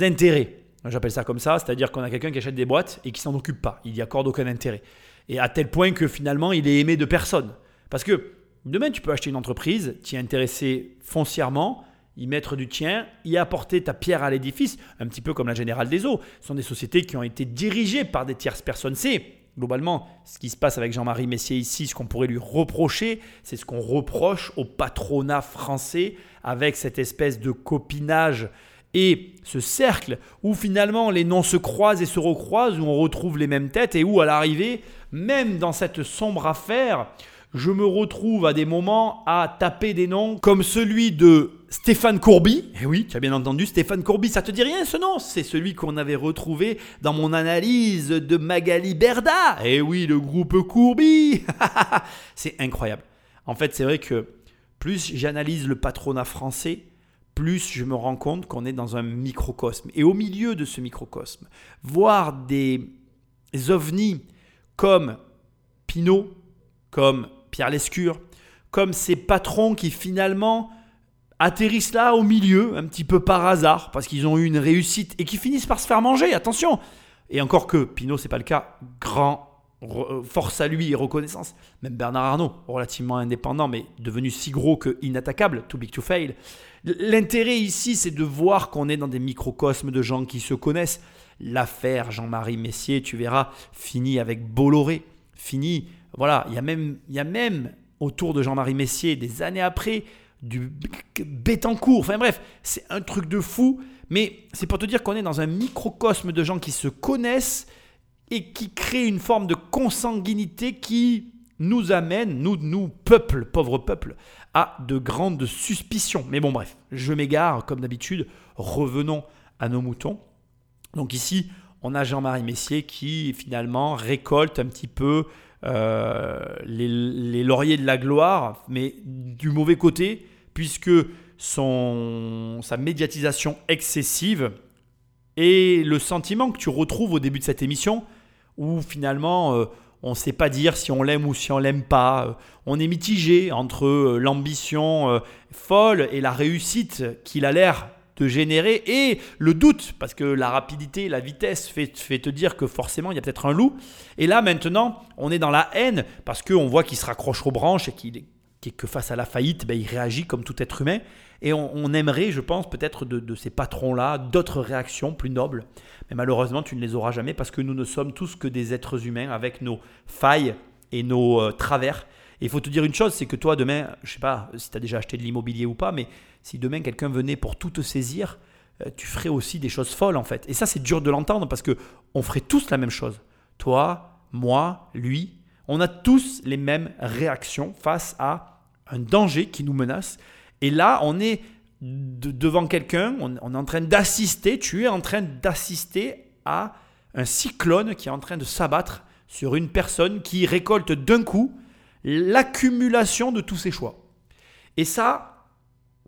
intérêt. J'appelle ça comme ça, c'est-à-dire qu'on a quelqu'un qui achète des boîtes et qui s'en occupe pas. Il n'y accorde aucun intérêt. Et à tel point que finalement, il est aimé de personne. Parce que demain, tu peux acheter une entreprise, t'y intéresser foncièrement, y mettre du tien, y apporter ta pierre à l'édifice, un petit peu comme la Générale des Eaux. Ce sont des sociétés qui ont été dirigées par des tierces personnes. C'est globalement ce qui se passe avec Jean-Marie Messier ici, ce qu'on pourrait lui reprocher, c'est ce qu'on reproche au patronat français avec cette espèce de copinage et ce cercle où finalement les noms se croisent et se recroisent, où on retrouve les mêmes têtes et où à l'arrivée, même dans cette sombre affaire, je me retrouve à des moments à taper des noms comme celui de Stéphane Courby. Eh oui, tu as bien entendu, Stéphane Courby, ça te dit rien ce nom? C'est celui qu'on avait retrouvé dans mon analyse de Magali Berda. Eh oui, le groupe Courby. c'est incroyable. En fait, c'est vrai que plus j'analyse le patronat français, plus je me rends compte qu'on est dans un microcosme. Et au milieu de ce microcosme, voir des ovnis comme Pinot, comme Pierre Lescure, comme ces patrons qui finalement atterrissent là au milieu, un petit peu par hasard, parce qu'ils ont eu une réussite et qui finissent par se faire manger. Attention, Et encore que Pinot, c'est pas le cas. Grand re- force à lui et reconnaissance. Même Bernard Arnault, relativement indépendant, mais devenu si gros que inattaquable, too big to fail. L'intérêt ici, c'est de voir qu'on est dans des microcosmes de gens qui se connaissent. L'affaire Jean-Marie Messier, tu verras, finit avec Bolloré. Fini, voilà, il y a même, il y a même autour de Jean-Marie Messier, des années après, du Bétancourt. Enfin bref, c'est un truc de fou. Mais c'est pour te dire qu'on est dans un microcosme de gens qui se connaissent et qui créent une forme de consanguinité qui nous amène, nous, nous, peuple, pauvre peuple, à de grandes suspicions. Mais bon, bref, je m'égare, comme d'habitude. Revenons à nos moutons. Donc ici, on a Jean-Marie Messier qui finalement récolte un petit peu euh, les, les lauriers de la gloire, mais du mauvais côté, puisque son, sa médiatisation excessive et le sentiment que tu retrouves au début de cette émission, où finalement euh, on ne sait pas dire si on l'aime ou si on l'aime pas, Euh, on est mitigé entre euh, l'ambition folle et la réussite qu'il a l'air de générer et le doute, parce que la rapidité, la vitesse fait, fait te dire que forcément il y a peut-être un loup. Et là maintenant, on est dans la haine, parce qu'on voit qu'il se raccroche aux branches et qu'il que face à la faillite, ben, il réagit comme tout être humain. Et on, aimerait, je pense, peut-être de, de ces patrons-là, d'autres réactions plus nobles. Mais malheureusement, tu ne les auras jamais parce que nous ne sommes tous que des êtres humains avec nos failles et nos euh, travers. Et il faut te dire une chose, c'est que toi, demain, je sais pas si tu as déjà acheté de l'immobilier ou pas, mais si demain quelqu'un venait pour tout te saisir, euh, tu ferais aussi des choses folles en fait. Et ça, c'est dur de l'entendre parce que on ferait tous la même chose. Toi, moi, lui, on a tous les mêmes réactions face à un danger qui nous menace. Et là, on est de- devant quelqu'un, on, on est en train d'assister, tu es en train d'assister à un cyclone qui est en train de s'abattre sur une personne qui récolte d'un coup l'accumulation de tous ses choix. Et ça,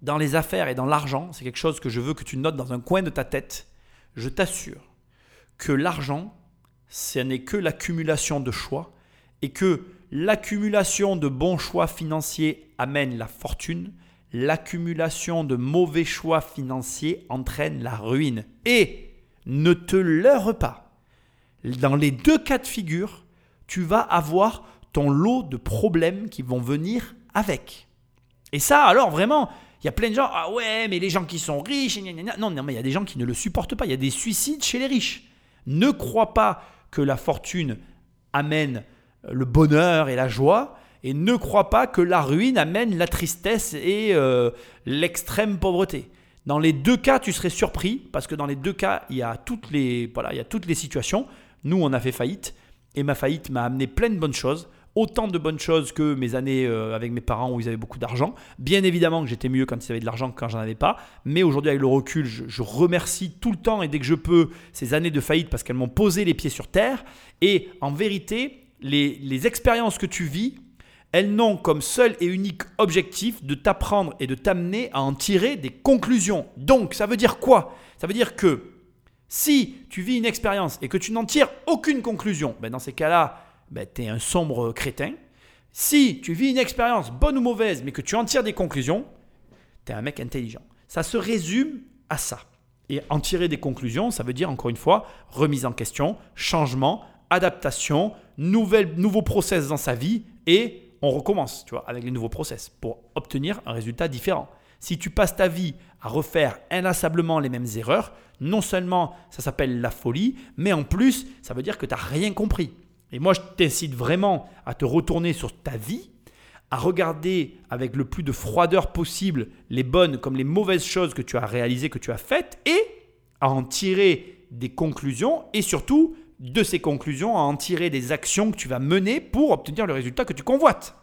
dans les affaires et dans l'argent, c'est quelque chose que je veux que tu notes dans un coin de ta tête. Je t'assure que l'argent, ce n'est que l'accumulation de choix et que l'accumulation de bons choix financiers amène la fortune, l'accumulation de mauvais choix financiers entraîne la ruine. Et ne te leurre pas. Dans les deux cas de figure, tu vas avoir ton lot de problèmes qui vont venir avec. Et ça, alors vraiment, il y a plein de gens, ah ouais, mais les gens qui sont riches, gna gna non, non, mais il y a des gens qui ne le supportent pas. Il y a des suicides chez les riches. Ne crois pas que la fortune amène le bonheur et la joie, et ne crois pas que la ruine amène la tristesse et euh, l'extrême pauvreté. Dans les deux cas, tu serais surpris, parce que dans les deux cas, il y a toutes les, voilà, il y a toutes les situations. Nous, on a fait faillite, et ma faillite m'a amené plein de bonnes choses. Autant de bonnes choses que mes années euh, avec mes parents où ils avaient beaucoup d'argent. Bien évidemment que j'étais mieux quand ils avaient de l'argent que quand j'en avais pas. Mais aujourd'hui, avec le recul, je, je remercie tout le temps et dès que je peux ces années de faillite parce qu'elles m'ont posé les pieds sur terre. Et en vérité, les, expériences que tu vis, elles n'ont comme seul et unique objectif de t'apprendre et de t'amener à en tirer des conclusions. Donc, ça veut dire quoi? Ça veut dire que si tu vis une expérience et que tu n'en tires aucune conclusion, ben dans ces cas-là, ben tu es un sombre crétin. Si tu vis une expérience bonne ou mauvaise, mais que tu en tires des conclusions, tu es un mec intelligent. Ça se résume à ça. Et en tirer des conclusions, ça veut dire encore une fois remise en question, changement, adaptation, nouvelle, nouveau process dans sa vie et on recommence, tu vois, avec les nouveaux process pour obtenir un résultat différent. Si tu passes ta vie à refaire inlassablement les mêmes erreurs, non seulement ça s'appelle la folie, mais en plus, ça veut dire que tu n'as rien compris. Et moi, je t'incite vraiment à te retourner sur ta vie, à regarder avec le plus de froideur possible les bonnes comme les mauvaises choses que tu as réalisées, que tu as faites, et à en tirer des conclusions, et surtout de ces conclusions, à en tirer des actions que tu vas mener pour obtenir le résultat que tu convoites.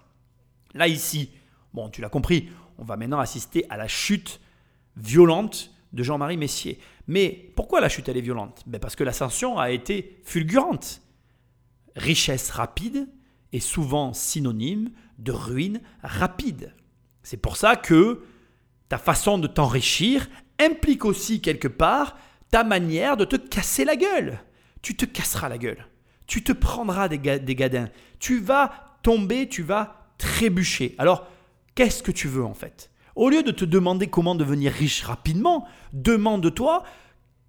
Là, ici, bon, tu l'as compris, on va maintenant assister à la chute violente de Jean-Marie Messier. Mais pourquoi la chute, elle est violente? Ben Parce que l'ascension a été fulgurante. Richesse rapide est souvent synonyme de ruine rapide. C'est pour ça que ta façon de t'enrichir implique aussi quelque part ta manière de te casser la gueule. Tu te casseras la gueule. Tu te prendras des, des gadins. Tu vas tomber, tu vas trébucher. Alors, qu'est-ce que tu veux en fait? Au lieu de te demander comment devenir riche rapidement, demande-toi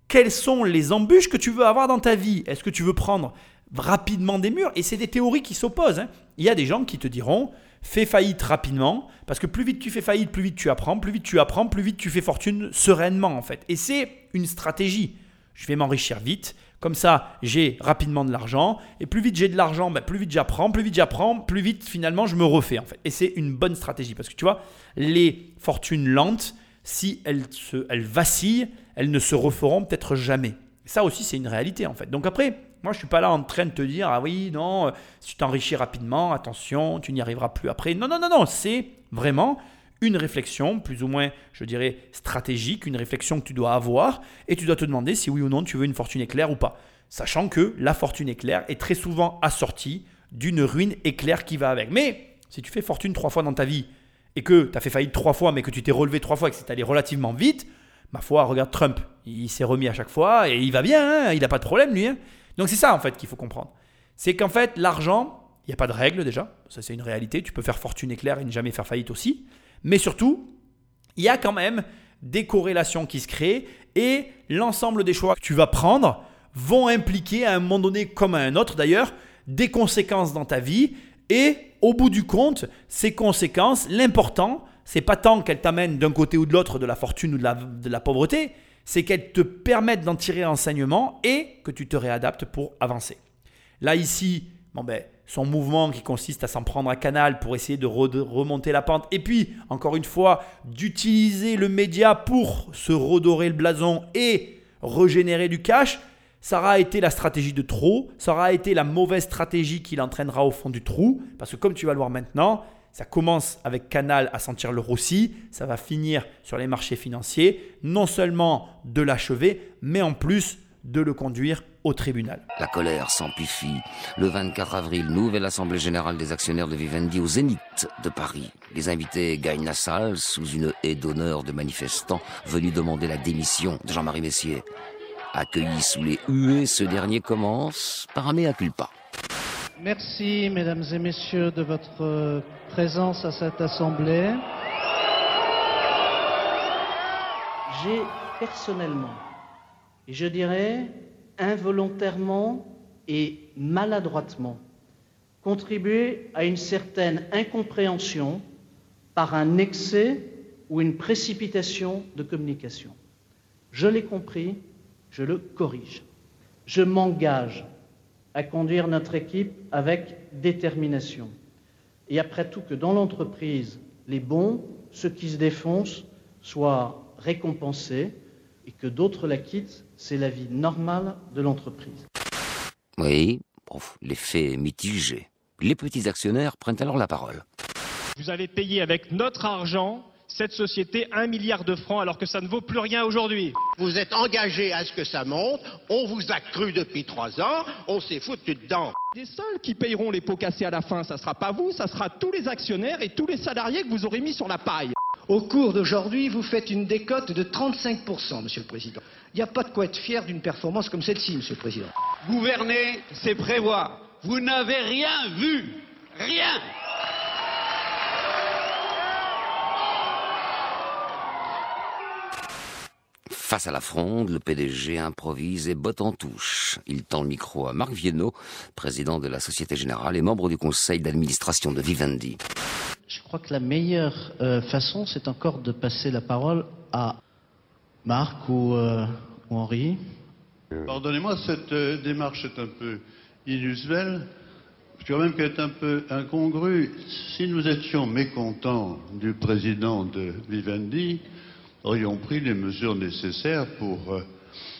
quelles sont les embûches que tu veux avoir dans ta vie. Est-ce que tu veux prendre rapidement des murs? Et c'est des théories qui s'opposent. hein. Il y a des gens qui te diront fais faillite rapidement, parce que plus vite tu fais faillite, plus vite tu apprends, plus vite tu apprends, plus vite tu fais fortune sereinement en fait. Et c'est une stratégie. Je vais m'enrichir vite, comme ça j'ai rapidement de l'argent, et plus vite j'ai de l'argent, ben, plus vite j'apprends, plus vite j'apprends, plus vite finalement je me refais en fait. Et c'est une bonne stratégie, parce que tu vois, les fortunes lentes, si elles, se, elles vacillent, elles ne se referont peut-être jamais. Ça aussi c'est une réalité en fait. Donc après, moi, je suis pas là en train de te dire ah oui, non, euh, si tu t'enrichis rapidement, attention, tu n'y arriveras plus après. Non, non, non, non, c'est vraiment une réflexion, plus ou moins, je dirais, stratégique, une réflexion que tu dois avoir, et tu dois te demander si oui ou non tu veux une fortune éclair ou pas. Sachant que la fortune éclair est très souvent assortie d'une ruine éclair qui va avec. Mais si tu fais fortune trois fois dans ta vie, et que tu as fait faillite trois fois, mais que tu t'es relevé trois fois et que c'est allé relativement vite, ma foi, regarde Trump, il s'est remis à chaque fois, et il va bien, hein, il n'a pas de problème lui. hein. Donc c'est ça en fait qu'il faut comprendre. C'est qu'en fait l'argent, il n'y a pas de règle déjà, ça c'est une réalité, tu peux faire fortune éclair et ne jamais faire faillite aussi, mais surtout, il y a quand même des corrélations qui se créent et l'ensemble des choix que tu vas prendre vont impliquer à un moment donné comme à un autre d'ailleurs des conséquences dans ta vie et au bout du compte, ces conséquences, l'important, c'est pas tant qu'elles t'amènent d'un côté ou de l'autre de la fortune ou de la, pauvreté, c'est qu'elles te permettent d'en tirer enseignement et que tu te réadaptes pour avancer. Là, ici, bon ben, son mouvement qui consiste à s'en prendre à canal pour essayer de re- de remonter la pente, et puis, encore une fois, d'utiliser le média pour se redorer le blason et régénérer du cash, ça aura été la stratégie de trop, ça aura été la mauvaise stratégie qui l'entraînera au fond du trou, parce que comme tu vas le voir maintenant, ça commence avec Canal à sentir le roussi, ça va finir sur les marchés financiers, non seulement de l'achever, mais en plus de le conduire au tribunal. La colère s'amplifie. Le 24 avril, nouvelle assemblée générale des actionnaires de Vivendi au Zénith de Paris. Les invités gagnent la salle sous une haie d'honneur de manifestants venus demander la démission de Jean-Marie Messier. Accueilli sous les huées, ce dernier commence par un mea culpa. Merci, mesdames et messieurs, de votre présence à cette assemblée. J'ai personnellement, je dirais involontairement et maladroitement, contribué à une certaine incompréhension par un excès ou une précipitation de communication. Je l'ai compris, je le corrige. Je m'engage à conduire notre équipe avec détermination. Et après tout, que dans l'entreprise, les bons, ceux qui se défoncent, soient récompensés et que d'autres la quittent, c'est la vie normale de l'entreprise. Oui, bon, l'effet est mitigé. Les petits actionnaires prennent alors la parole. Vous avez payé avec notre argent cette société un milliard de francs alors que ça ne vaut plus rien aujourd'hui. Vous êtes engagé à ce que ça monte, on vous a cru depuis trois ans, on s'est foutu dedans. Les seuls qui payeront les pots cassés à la fin, ça sera pas vous, ça sera tous les actionnaires et tous les salariés que vous aurez mis sur la paille. Au cours d'aujourd'hui, vous faites une décote de 35%, Monsieur le Président. Il n'y a pas de quoi être fier d'une performance comme celle-ci, Monsieur le Président. Gouverner, c'est prévoir. Vous n'avez rien vu. Rien. Face à la fronde, le PDG improvise et botte en touche. Il tend le micro à Marc Viennot, président de la Société Générale et membre du conseil d'administration de Vivendi. Je crois que la meilleure euh, façon, c'est encore de passer la parole à Marc ou, euh, Henri. Pardonnez-moi, cette euh, démarche est un peu inusuelle. Je dirais même qu'elle est un peu incongrue. Si nous étions mécontents du président de Vivendi, aurions pris les mesures nécessaires pour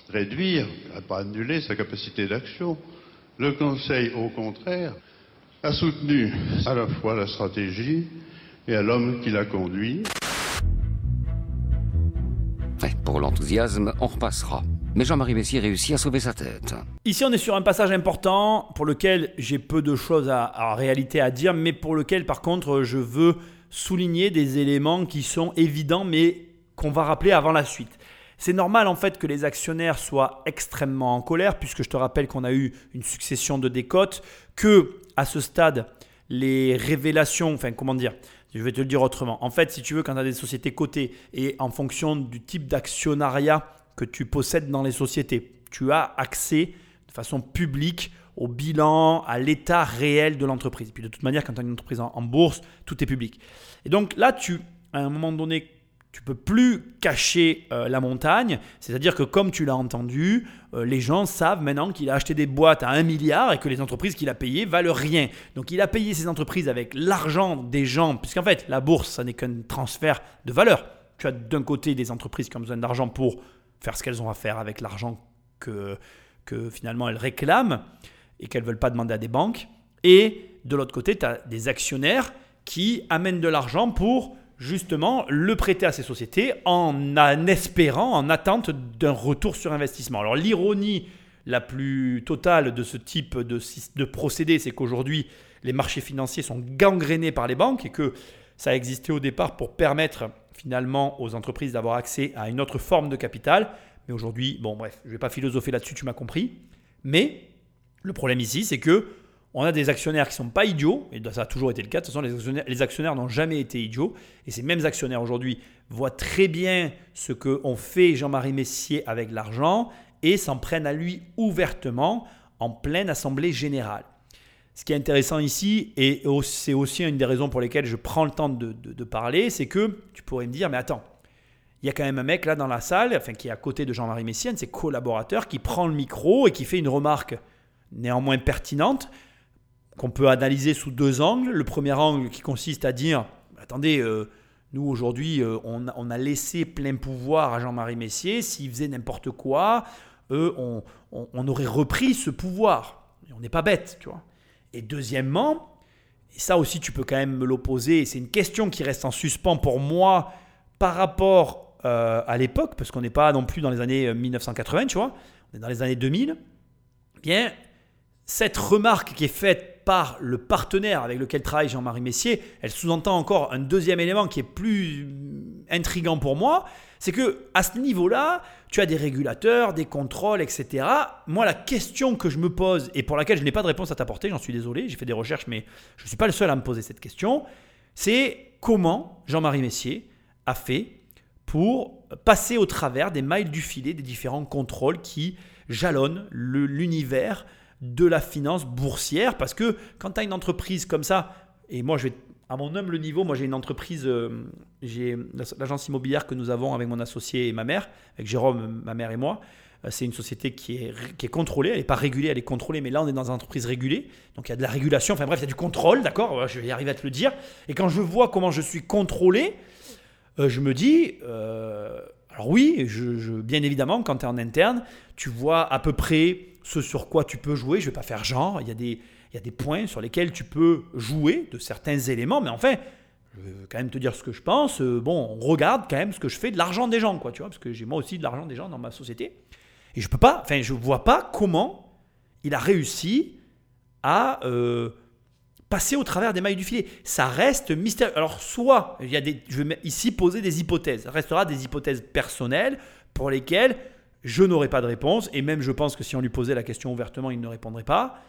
réduire, à pas annuler sa capacité d'action. Le Conseil, au contraire, a soutenu à la fois la stratégie et à l'homme qui l'a conduit. Ouais, pour l'enthousiasme, on repassera. Mais Jean-Marie Messier réussit à sauver sa tête. Ici, on est sur un passage important pour lequel j'ai peu de choses à, en réalité à dire, mais pour lequel, par contre, je veux souligner des éléments qui sont évidents, mais qu'on va rappeler avant la suite. C'est normal en fait que les actionnaires soient extrêmement en colère, puisque je te rappelle qu'on a eu une succession de décotes, que à ce stade, les révélations, enfin comment dire, je vais te le dire autrement. En fait, si tu veux, quand tu as des sociétés cotées et en fonction du type d'actionnariat que tu possèdes dans les sociétés. Tu as accès de façon publique au bilan, à l'état réel de l'entreprise. Puis de toute manière, quand tu as une entreprise en, en bourse, tout est public. Et donc là, tu, à un moment donné, tu peux plus cacher euh, la montagne. C'est-à-dire que comme tu l'as entendu, euh, les gens savent maintenant qu'il a acheté des boîtes à 1 milliard et que les entreprises qu'il a payées valent rien. Donc il a payé ces entreprises avec l'argent des gens, puisqu'en fait la bourse, ça n'est qu'un transfert de valeur. Tu as d'un côté des entreprises qui ont besoin d'argent pour faire ce qu'elles ont à faire avec l'argent que, que finalement elles réclament et qu'elles ne veulent pas demander à des banques. Et de l'autre côté, tu as des actionnaires qui amènent de l'argent pour justement le prêter à ces sociétés en, espérant, en attente d'un retour sur investissement. Alors l'ironie la plus totale de ce type de, de procédé, c'est qu'aujourd'hui, les marchés financiers sont gangrénés par les banques et que ça a existé au départ pour permettre finalement aux entreprises d'avoir accès à une autre forme de capital. Mais aujourd'hui, bon bref, je ne vais pas philosopher là-dessus, tu m'as compris. Mais le problème ici, c'est que on a des actionnaires qui ne sont pas idiots, et ça a toujours été le cas. De toute façon, les actionnaires, n'ont jamais été idiots. Et ces mêmes actionnaires aujourd'hui voient très bien ce que ont fait Jean-Marie Messier avec l'argent et s'en prennent à lui ouvertement en pleine assemblée générale. Ce qui est intéressant ici, et c'est aussi une des raisons pour lesquelles je prends le temps de, parler, c'est que tu pourrais me dire, mais attends, il y a quand même un mec là dans la salle, enfin qui est à côté de Jean-Marie de ses collaborateurs, qui prend le micro et qui fait une remarque néanmoins pertinente qu'on peut analyser sous deux angles. Le premier angle qui consiste à dire, attendez, euh, nous aujourd'hui, euh, on, a laissé plein pouvoir à Jean-Marie Messier. S'il faisait n'importe quoi, eux, on, aurait repris ce pouvoir. Et on n'est pas bête, tu vois. Et deuxièmement, et ça aussi tu peux quand même me l'opposer, c'est une question qui reste en suspens pour moi par rapport euh, à l'époque, parce qu'on n'est pas non plus dans les années 1980, tu vois, on est dans les années 2000. Bien, cette remarque qui est faite par le partenaire avec lequel travaille Jean-Marie Messier, elle sous-entend encore un deuxième élément qui est plus intrigant pour moi, c'est que à ce niveau-là, tu as des régulateurs, des contrôles, etc. Moi, la question que je me pose et pour laquelle je n'ai pas de réponse à t'apporter, j'en suis désolé, j'ai fait des recherches, mais je ne suis pas le seul à me poser cette question, c'est comment Jean-Marie Messier a fait pour passer au travers des mailles du filet des différents contrôles qui jalonnent l'univers de la finance boursière parce que quand tu as une entreprise comme ça, et moi je vais à mon humble niveau, moi j'ai une entreprise, euh, j'ai l'agence immobilière que nous avons avec mon associé et ma mère, avec Jérôme, ma mère et moi. Euh, c'est une société qui est, qui est contrôlée, elle n'est pas régulée, elle est contrôlée, mais là on est dans une entreprise régulée, donc il y a de la régulation, enfin bref, il y a du contrôle, d'accord? Je vais y arriver à te le dire. Et quand je vois comment je suis contrôlé, euh, je me dis, alors oui, je, bien évidemment, quand tu es en interne, tu vois à peu près ce sur quoi tu peux jouer. Je ne vais pas faire genre, il y, a des, il y a des points sur lesquels tu peux jouer de certains éléments, mais enfin, je vais quand même te dire ce que je pense. Euh, bon, on regarde quand même ce que je fais de l'argent des gens, quoi, tu vois, parce que j'ai moi aussi de l'argent des gens dans ma société. Et je peux pas, enfin, je vois pas comment il a réussi à euh, passer au travers des mailles du filet. Ça reste mystérieux. Alors, soit, il y a des, je vais ici poser des hypothèses. Restera des hypothèses personnelles pour lesquelles je n'aurai pas de réponse. Et même, je pense que si on lui posait la question ouvertement, il ne répondrait pas.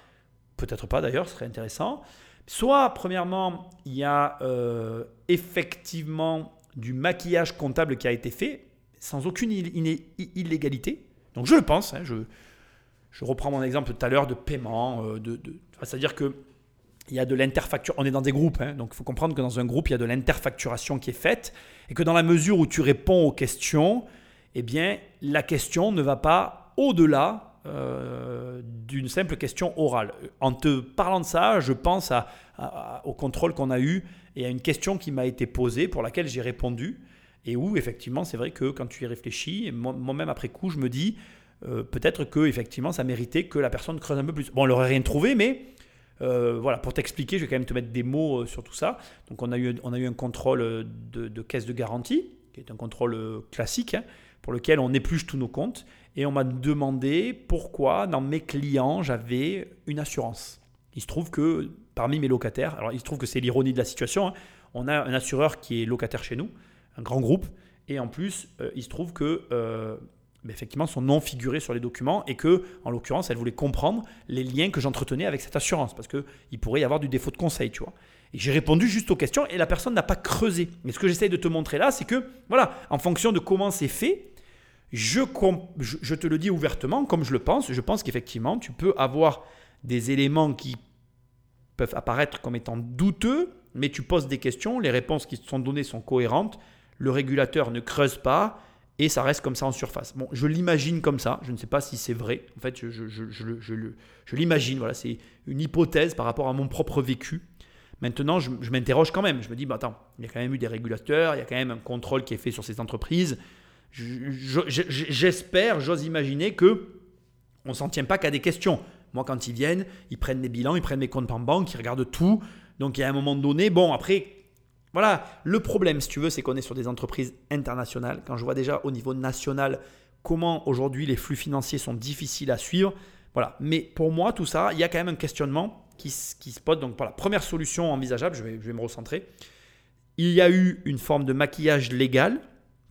Peut-être pas d'ailleurs, ce serait intéressant. Soit, premièrement, il y a euh, effectivement du maquillage comptable qui a été fait sans aucune illégalité. Donc je le pense. Hein, je, reprends mon exemple tout à l'heure de paiement. Euh, C'est-à-dire que il y a de l'interfacturation. On est dans des groupes, hein, donc il faut comprendre que dans un groupe, il y a de l'interfacturation qui est faite et que dans la mesure où tu réponds aux questions, eh bien, la question ne va pas au-delà euh, d'une simple question orale. En te parlant de ça, je pense au contrôle qu'on a eu et à une question qui m'a été posée pour laquelle j'ai répondu et où effectivement c'est vrai que quand tu y réfléchis, moi-même après coup, je me dis euh, peut-être que effectivement ça méritait que la personne creuse un peu plus. Bon, elle n'aurait rien trouvé, mais euh, voilà, pour t'expliquer, je vais quand même te mettre des mots sur tout ça. Donc on a eu, un contrôle de, caisse de garantie, qui est un contrôle classique. Hein pour lequel on épluche tous nos comptes. Et on m'a demandé pourquoi dans mes clients j'avais une assurance. Il se trouve que parmi mes locataires, alors il se trouve que c'est l'ironie de la situation, hein, on a un assureur qui est locataire chez nous, un grand groupe, et en plus euh, il se trouve que euh, effectivement son nom figurait sur les documents et que en l'occurrence elle voulait comprendre les liens que j'entretenais avec cette assurance parce que il pourrait y avoir du défaut de conseil, tu vois. Et j'ai répondu juste aux questions et la personne n'a pas creusé. Mais ce que j'essaye de te montrer là, c'est que voilà, en fonction de comment c'est fait, Je, te le dis ouvertement, comme je le pense, je pense qu'effectivement, tu peux avoir des éléments qui peuvent apparaître comme étant douteux, mais tu poses des questions, les réponses qui te sont données sont cohérentes, le régulateur ne creuse pas, et ça reste comme ça en surface. Bon, je l'imagine comme ça, je ne sais pas si c'est vrai, en fait, je l'imagine, voilà, c'est une hypothèse par rapport à mon propre vécu. Maintenant, je, m'interroge quand même, je me dis, bah, attends, il y a quand même eu des régulateurs, il y a quand même un contrôle qui est fait sur ces entreprises. J'espère, j'ose imaginer que on s'en tient pas qu'à des questions. Moi, quand ils viennent, ils prennent mes bilans, ils prennent mes comptes en banque, ils regardent tout. Donc, il y a un moment donné, bon, après, voilà, le problème, si tu veux, c'est qu'on est sur des entreprises internationales. Quand je vois déjà au niveau national comment aujourd'hui les flux financiers sont difficiles à suivre, voilà. Mais pour moi, tout ça, il y a quand même un questionnement qui, se pose. Donc, voilà, première solution envisageable, je vais me recentrer. Il y a eu une forme de maquillage légal.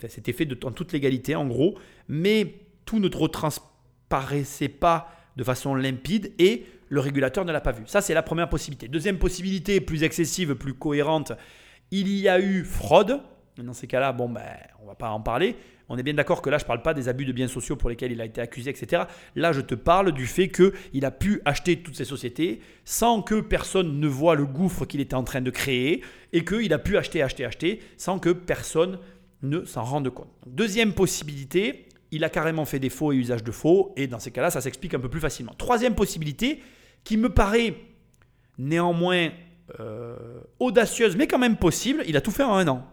C'était fait de, en toute légalité, en gros. Mais tout ne transparaissait pas de façon limpide et le régulateur ne l'a pas vu. Ça, c'est la première possibilité. Deuxième possibilité, plus excessive, plus cohérente, il y a eu fraude. Dans ces cas-là, bon, ben, on va pas en parler. On est bien d'accord que là, je ne parle pas des abus de biens sociaux pour lesquels il a été accusé, etc. Là, je te parle du fait qu'il a pu acheter toutes ces sociétés sans que personne ne voit le gouffre qu'il était en train de créer et qu'il a pu acheter, acheter, acheter sans que personne ne s'en rende compte. Deuxième possibilité, il a carrément fait des faux et usage de faux, et dans ces cas-là, ça s'explique un peu plus facilement. Troisième possibilité, qui me paraît néanmoins euh, audacieuse, mais quand même possible, il a tout fait en un an.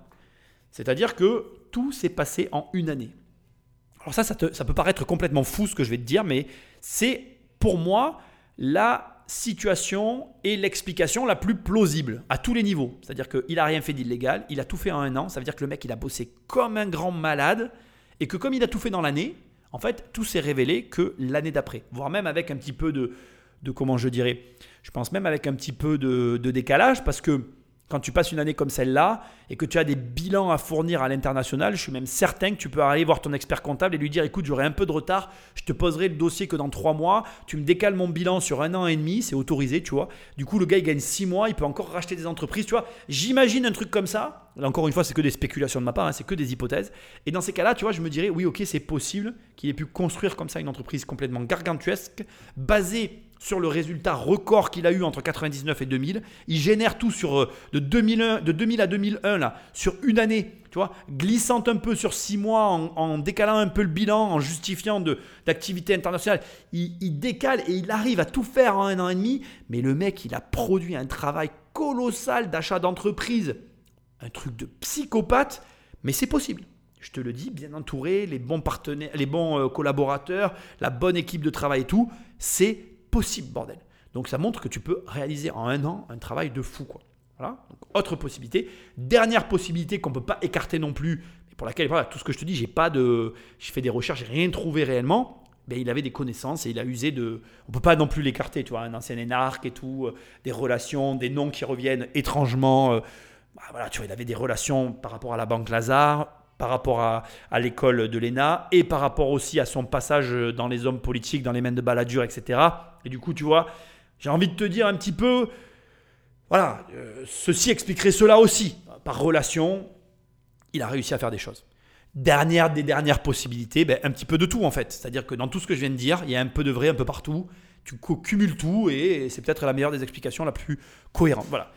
C'est-à-dire que tout s'est passé en une année. Alors ça, ça peut paraître complètement fou ce que je vais te dire, mais c'est pour moi la situation et l'explication la plus plausible à tous les niveaux. C'est-à-dire qu'il n'a rien fait d'illégal, il a tout fait en un an, ça veut dire que le mec, il a bossé comme un grand malade, et que comme il a tout fait dans l'année, en fait, tout s'est révélé que l'année d'après, voire même avec un petit peu de, de, comment je dirais, je pense même avec un petit peu de, de décalage, parce que quand tu passes une année comme celle-là et que tu as des bilans à fournir à l'international, je suis même certain que tu peux aller voir ton expert comptable et lui dire écoute, j'aurai un peu de retard, je te poserai le dossier que dans trois mois, tu me décales mon bilan sur un an et demi, c'est autorisé, tu vois. Du coup, le gars, il gagne six mois, il peut encore racheter des entreprises, tu vois. J'imagine un truc comme ça. Là, encore une fois, c'est que des spéculations de ma part, hein, c'est que des hypothèses. Et dans ces cas-là, tu vois, je me dirais oui, ok, c'est possible qu'il ait pu construire comme ça une entreprise complètement gargantuesque, basée sur le résultat record qu'il a eu entre 99 et 2000. Il génère tout sur euh, de 2001, de 2000 à 2001 là, sur une année, tu vois, glissant un peu sur six mois, en, décalant un peu le bilan, en justifiant d'activité internationale. Il, il, décale et il arrive à tout faire en un an et demi. Mais le mec, il a produit un travail colossal d'achat d'entreprise, un truc de psychopathe. Mais c'est possible. Je te le dis, bien entouré, les bons partenaires, les bons euh, collaborateurs, la bonne équipe de travail et tout, c'est possible, bordel. Donc ça montre que tu peux réaliser en un an un travail de fou. Quoi. Voilà. autre possibilité. Dernière possibilité qu'on ne peut pas écarter non plus, mais pour laquelle, voilà, tout ce que je te dis, j'ai pas de. Fait des recherches, j'ai rien trouvé réellement. Ben, il avait des connaissances et il a usé de. On peut pas non plus l'écarter, tu vois, un ancien énarque et tout, euh, des relations, des noms qui reviennent étrangement. Euh, bah, voilà, tu vois, il avait des relations par rapport à la banque Lazare, par rapport à, l'école de l'ENA et par rapport aussi à son passage dans les hommes politiques, dans les mains de Balladur, etc. Et du coup, tu vois, j'ai envie de te dire un petit peu, voilà, euh, ceci expliquerait cela aussi. Par relation, il a réussi à faire des choses. Dernière des dernières possibilités, ben, un petit peu de tout en fait. C'est-à-dire que dans tout ce que je viens de dire, il y a un peu de vrai un peu partout. Tu cumules tout et c'est peut-être la meilleure des explications, la plus cohérente. Voilà.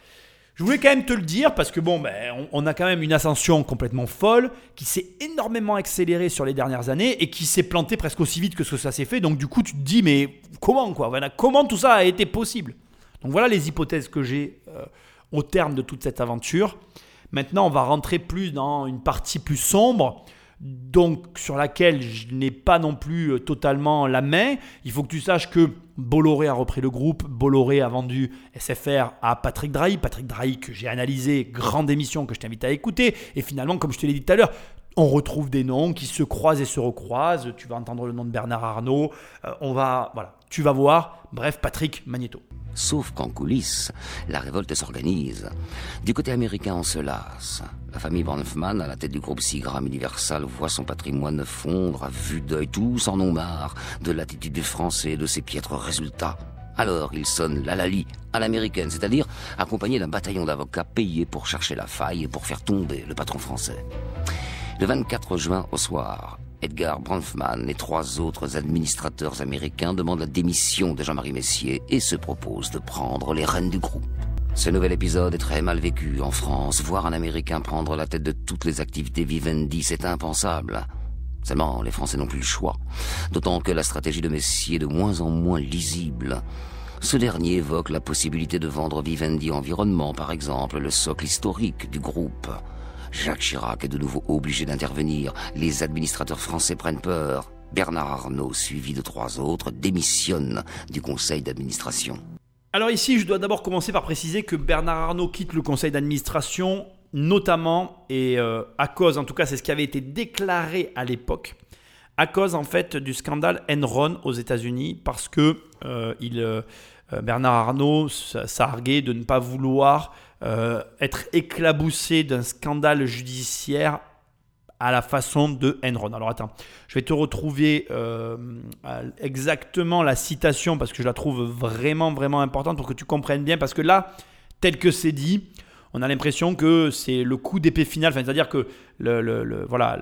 Je voulais quand même te le dire parce que bon, ben, on, a quand même une ascension complètement folle qui s'est énormément accélérée sur les dernières années et qui s'est plantée presque aussi vite que ce que ça s'est fait. Donc du coup, tu te dis mais comment quoi? Comment tout ça a été possible? Donc voilà les hypothèses que j'ai euh, au terme de toute cette aventure. Maintenant, on va rentrer plus dans une partie plus sombre donc sur laquelle je n'ai pas non plus euh, totalement la main. Il faut que tu saches que Bolloré a repris le groupe, Bolloré a vendu SFR à Patrick Drahi, Patrick Drahi que j'ai analysé, grande émission que je t'invite à écouter, et finalement, comme je te l'ai dit tout à l'heure, on retrouve des noms qui se croisent et se recroisent. Tu vas entendre le nom de Bernard Arnault. Euh, on va, voilà, tu vas voir. Bref, Patrick Magneto. Sauf qu'en coulisses, la révolte s'organise. Du côté américain, on se lasse. La famille Bronfman, à la tête du groupe Sigram Universal, voit son patrimoine fondre à vue d'œil. Tous en ont marre de l'attitude du français et de ses piètres résultats. Alors il sonne l'alali à l'américaine, c'est-à-dire accompagné d'un bataillon d'avocats payés pour chercher la faille et pour faire tomber le patron français. Le 24 juin au soir, Edgar Bronfman et trois autres administrateurs américains demandent la démission de Jean-Marie Messier et se proposent de prendre les rênes du groupe. Ce nouvel épisode est très mal vécu en France. Voir un Américain prendre la tête de toutes les activités Vivendi, c'est impensable. Seulement, les Français n'ont plus le choix. D'autant que la stratégie de Messier est de moins en moins lisible. Ce dernier évoque la possibilité de vendre Vivendi Environnement, par exemple, le socle historique du groupe. Jacques Chirac est de nouveau obligé d'intervenir. Les administrateurs français prennent peur. Bernard Arnault, suivi de trois autres, démissionne du conseil d'administration. Alors ici, je dois d'abord commencer par préciser que Bernard Arnault quitte le conseil d'administration, notamment, et euh, à cause, en tout cas c'est ce qui avait été déclaré à l'époque, à cause en fait du scandale Enron aux États-Unis, parce que euh, euh, Bernard Arnault s'arguait de ne pas vouloir être éclaboussé d'un scandale judiciaire à la façon de Enron. Alors attends, je vais te retrouver euh, exactement la citation parce que je la trouve vraiment, vraiment importante pour que tu comprennes bien. Parce que là, tel que c'est dit, on a l'impression que c'est le coup d'épée final, c'est-à-dire que le, voilà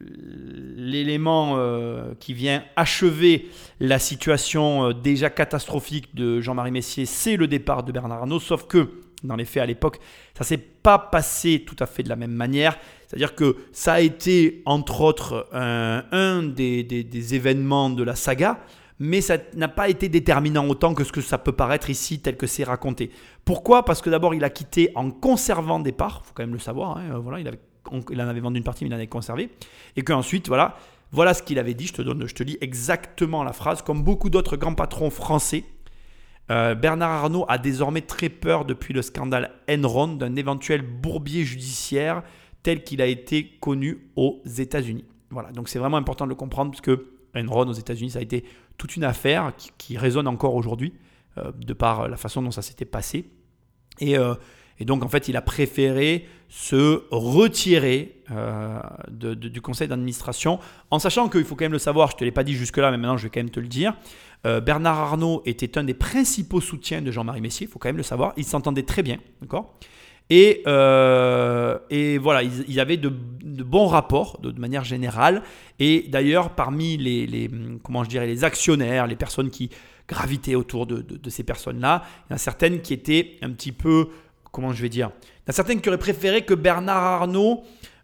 l'élément euh, qui vient achever la situation euh, déjà catastrophique de Jean-Marie Messier, c'est le départ de Bernard Arnault, sauf que dans les faits à l'époque, ça s'est pas passé tout à fait de la même manière. C'est-à-dire que ça a été, entre autres, un, des, événements de la saga, mais ça n'a pas été déterminant autant que ce que ça peut paraître ici, tel que c'est raconté. Pourquoi? Parce que d'abord, il a quitté en conservant des parts, il faut quand même le savoir, hein, voilà, il, avait, il, en avait vendu une partie, mais il en avait conservé, et qu'ensuite, voilà, voilà ce qu'il avait dit, je te, donne, je te lis exactement la phrase, comme beaucoup d'autres grands patrons français, euh, Bernard Arnault a désormais très peur depuis le scandale Enron d'un éventuel bourbier judiciaire tel qu'il a été connu aux États-Unis. Voilà, donc c'est vraiment important de le comprendre parce que Enron aux États-Unis, ça a été toute une affaire qui, résonne encore aujourd'hui euh, de par la façon dont ça s'était passé. Et, euh, et, donc en fait, il a préféré se retirer du conseil d'administration en sachant qu'il faut quand même le savoir, je ne te l'ai pas dit jusque-là, mais maintenant je vais quand même te le dire. Euh, Bernard Arnault était un des principaux soutiens de Jean-Marie Messier, il faut quand même le savoir. Ils s'entendaient très bien, d'accord? Et, euh, et, voilà, ils, y avaient de, bons rapports de, manière générale. Et d'ailleurs, parmi les, comment je dirais, les actionnaires, les personnes qui gravitaient autour de, ces personnes-là, il y en a certaines qui étaient un petit peu, comment je vais dire, il y en a certaines qui auraient préféré que Bernard Arnault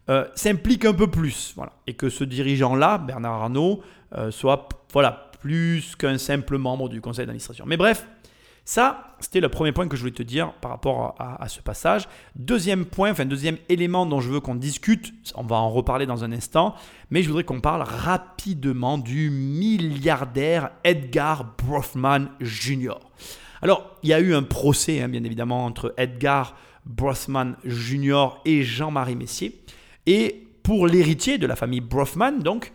euh, s'implique un peu plus, voilà, et que ce dirigeant-là, Bernard Arnault, soit, voilà, plus qu'un simple membre du conseil d'administration. Mais bref, ça, c'était le premier point que je voulais te dire par rapport à, ce passage. Deuxième point, enfin deuxième élément dont je veux qu'on discute, on va en reparler dans un instant, mais je voudrais qu'on parle rapidement du milliardaire Edgar Brothman Jr. Alors, il y a eu un procès, hein, bien évidemment, entre Edgar Brothman Jr. et Jean-Marie Messier. Et pour l'héritier de la famille Brothman, donc,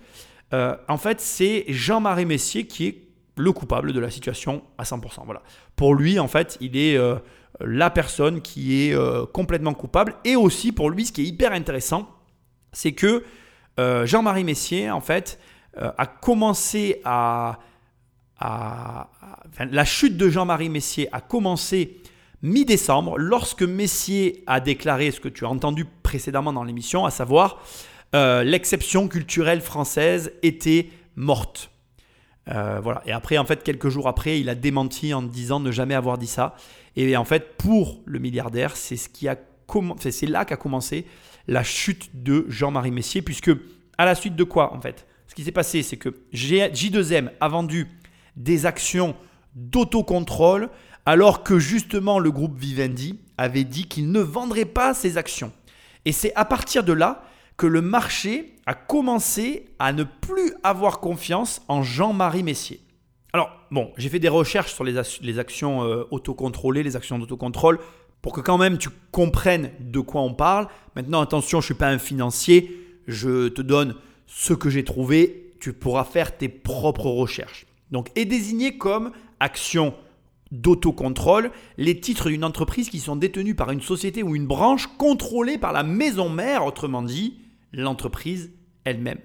euh, en fait, c'est Jean-Marie Messier qui est le coupable de la situation à 100%. Voilà. Pour lui, en fait, il est euh, la personne qui est euh, complètement coupable. Et aussi, pour lui, ce qui est hyper intéressant, c'est que Jean-Marie Messier, en fait, a commencé à... la chute de Jean-Marie Messier a commencé mi-décembre, lorsque Messier a déclaré ce que tu as entendu précédemment dans l'émission, à savoir euh, l'exception culturelle française était morte. Euh, voilà. Et après, en fait, quelques jours après, il a démenti en disant ne jamais avoir dit ça. Et en fait, pour le milliardaire, c'est ce qui a c'est là qu'a commencé la chute de Jean-Marie Messier, puisque à la suite de quoi, en fait, ce qui s'est passé, c'est que J2M a vendu des actions d'autocontrôle, alors que justement le groupe Vivendi avait dit qu'il ne vendrait pas ses actions. Et c'est à partir de là que le marché a commencé à ne plus avoir confiance en Jean-Marie Messier. Alors, bon, j'ai fait des recherches sur les, actions euh, autocontrôlées, les actions d'autocontrôle, pour que quand même tu comprennes de quoi on parle. Maintenant, attention, je ne suis pas un financier, je te donne ce que j'ai trouvé, tu pourras faire tes propres recherches. Donc, est désigné comme action d'autocontrôle les titres d'une entreprise qui sont détenus par une société ou une branche contrôlée par la maison mère, autrement dit, l'entreprise elle-même.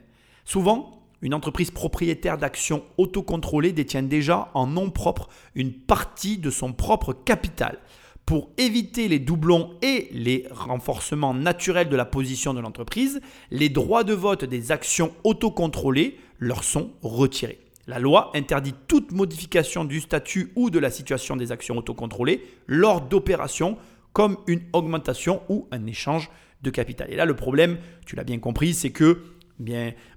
Souvent, une entreprise propriétaire d'actions autocontrôlées détient déjà en nom propre une partie de son propre capital. pour éviter les doublons et les renforcements naturels de la position de l'entreprise, les droits de vote des actions autocontrôlées leur sont retirés. La loi interdit toute modification du statut ou de la situation des actions autocontrôlées lors d'opérations comme une augmentation ou un échange de capital. Et là, le problème, tu l'as bien compris, c'est que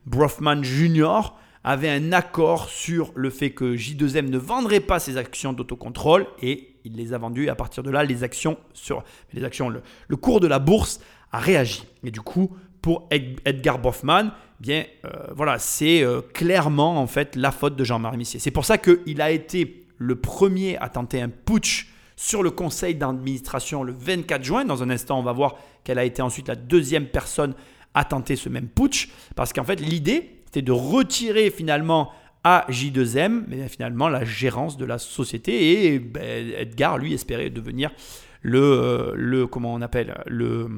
Brofman Jr. avait un accord sur le fait que J2M ne vendrait pas ses actions d'autocontrôle et il les a vendues. Et à partir de là, les actions sur le, cours de la bourse a réagi. Et du coup, pour Edgar Brofman, bien euh, voilà, c'est euh, clairement en fait la faute de Jean-Marie Missier. C'est pour ça qu'il a été le premier à tenter un putsch sur le conseil d'administration le 24 juin. Dans un instant, on va voir qu'elle a été ensuite la deuxième personne à tenter ce même putsch. Parce qu'en fait, l'idée, c'était de retirer finalement à J2M, mais finalement la gérance de la société. Et ben, Edgar, lui, espérait devenir le, euh, le comment on appelle, le,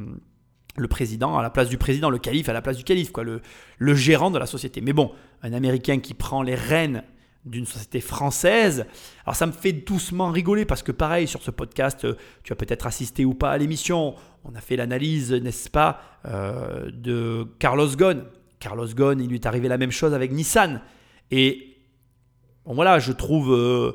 le président à la place du président, le calife à la place du calife, quoi, le, gérant de la société. Mais bon, un Américain qui prend les rênes d'une société française. Alors ça me fait doucement rigoler parce que pareil sur ce podcast, euh, tu as peut-être assisté ou pas à l'émission. On a fait l'analyse, n'est-ce pas, euh, de Carlos Ghosn. Carlos Ghosn, il lui est arrivé la même chose avec Nissan. Et bon voilà, je trouve, euh,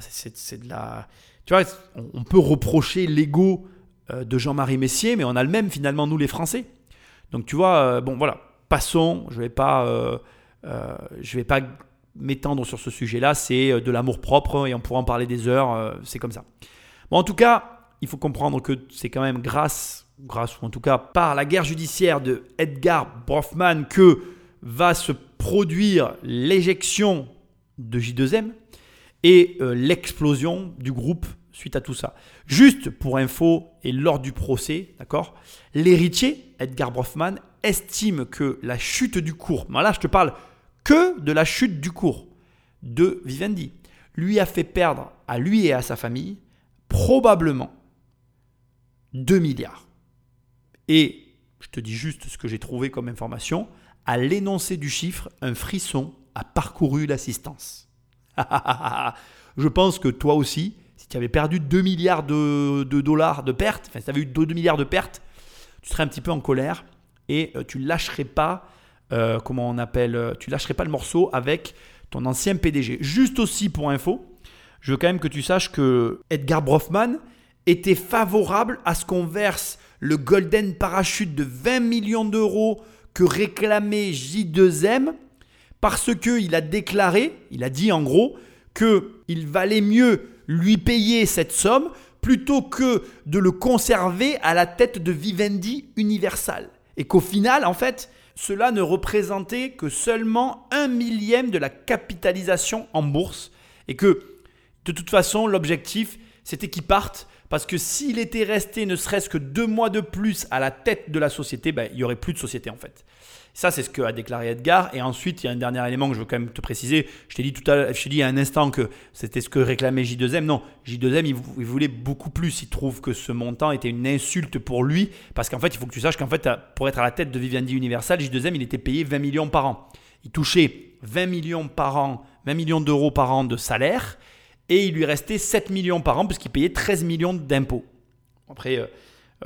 c'est de la, tu vois, on, peut reprocher l'ego de Jean-Marie Messier, mais on a le même finalement nous les Français. Donc tu vois, bon voilà, passons. Je vais pas, je vais pas m'étendre sur ce sujet-là, c'est euh, de l'amour propre et on pourra en parler des heures, euh, c'est comme ça. Bon, en tout cas, il faut comprendre que c'est quand même grâce, grâce ou en tout cas par la guerre judiciaire de Edgar Brofman que va se produire l'éjection de J2M et euh, l'explosion du groupe suite à tout ça. Juste pour info et lors du procès, d'accord L'héritier, Edgar Brofman, estime que la chute du cours, là je te parle que de la chute du cours de Vivendi lui a fait perdre à lui et à sa famille probablement 2 milliards. Et je te dis juste ce que j'ai trouvé comme information, à l'énoncé du chiffre, un frisson a parcouru l'assistance. je pense que toi aussi, si tu avais perdu 2 milliards de, dollars de pertes, enfin tu avais eu 2 milliards de pertes, tu serais un petit peu en colère et euh, tu lâcherais pas euh, comment on appelle, euh, tu lâcherais pas le morceau avec ton ancien PDG. Juste aussi pour info, je veux quand même que tu saches que Edgar Brofman était favorable à ce qu'on verse le golden parachute de 20 millions d'euros que réclamait J2M parce qu'il a déclaré, il a dit en gros, qu'il valait mieux lui payer cette somme plutôt que de le conserver à la tête de Vivendi Universal. Et qu'au final, en fait, cela ne représentait que seulement un millième de la capitalisation en bourse et que de toute façon l'objectif c'était qu'il parte parce que s'il était resté ne serait-ce que deux mois de plus à la tête de la société, ben, il n'y aurait plus de société en fait. Ça, c'est ce que a déclaré Edgar. Et ensuite, il y a un dernier élément que je veux quand même te préciser. Je t'ai dit tout à l'heure, je t'ai dit il y a un instant que c'était ce que réclamait J2M. Non, J2M, il, voulait beaucoup plus. Il trouve que ce montant était une insulte pour lui. Parce qu'en fait, il faut que tu saches qu'en fait, pour être à la tête de Vivendi Universal, J2M, il était payé 20 millions par an. Il touchait 20 millions par an, 20 millions d'euros par an de salaire. Et il lui restait 7 millions par an puisqu'il payait 13 millions d'impôts. Après, euh,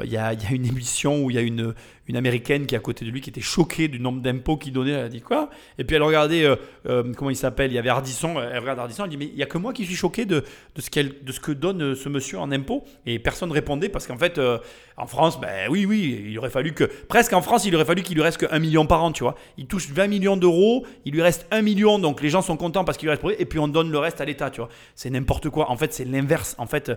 euh, il y, a, une émission où il y a une, une américaine qui est à côté de lui qui était choquée du nombre d'impôts qu'il donnait. Elle a dit quoi? Et puis elle regardait, euh, euh, comment il s'appelle Il y avait Ardisson. Elle regarde Ardisson, elle dit Mais il n'y a que moi qui suis choqué de, de, ce de ce que donne ce monsieur en impôts. Et personne ne répondait parce qu'en fait, en France, ben oui, oui, il aurait fallu que. Presque en France, il aurait fallu qu'il lui reste que 1 million par an, tu vois. Il touche 20 millions d'euros, il lui reste 1 million, donc les gens sont contents parce qu'il lui reste pour et puis on donne le reste à l'État, tu vois. C'est n'importe quoi. En fait, c'est l'inverse. En fait,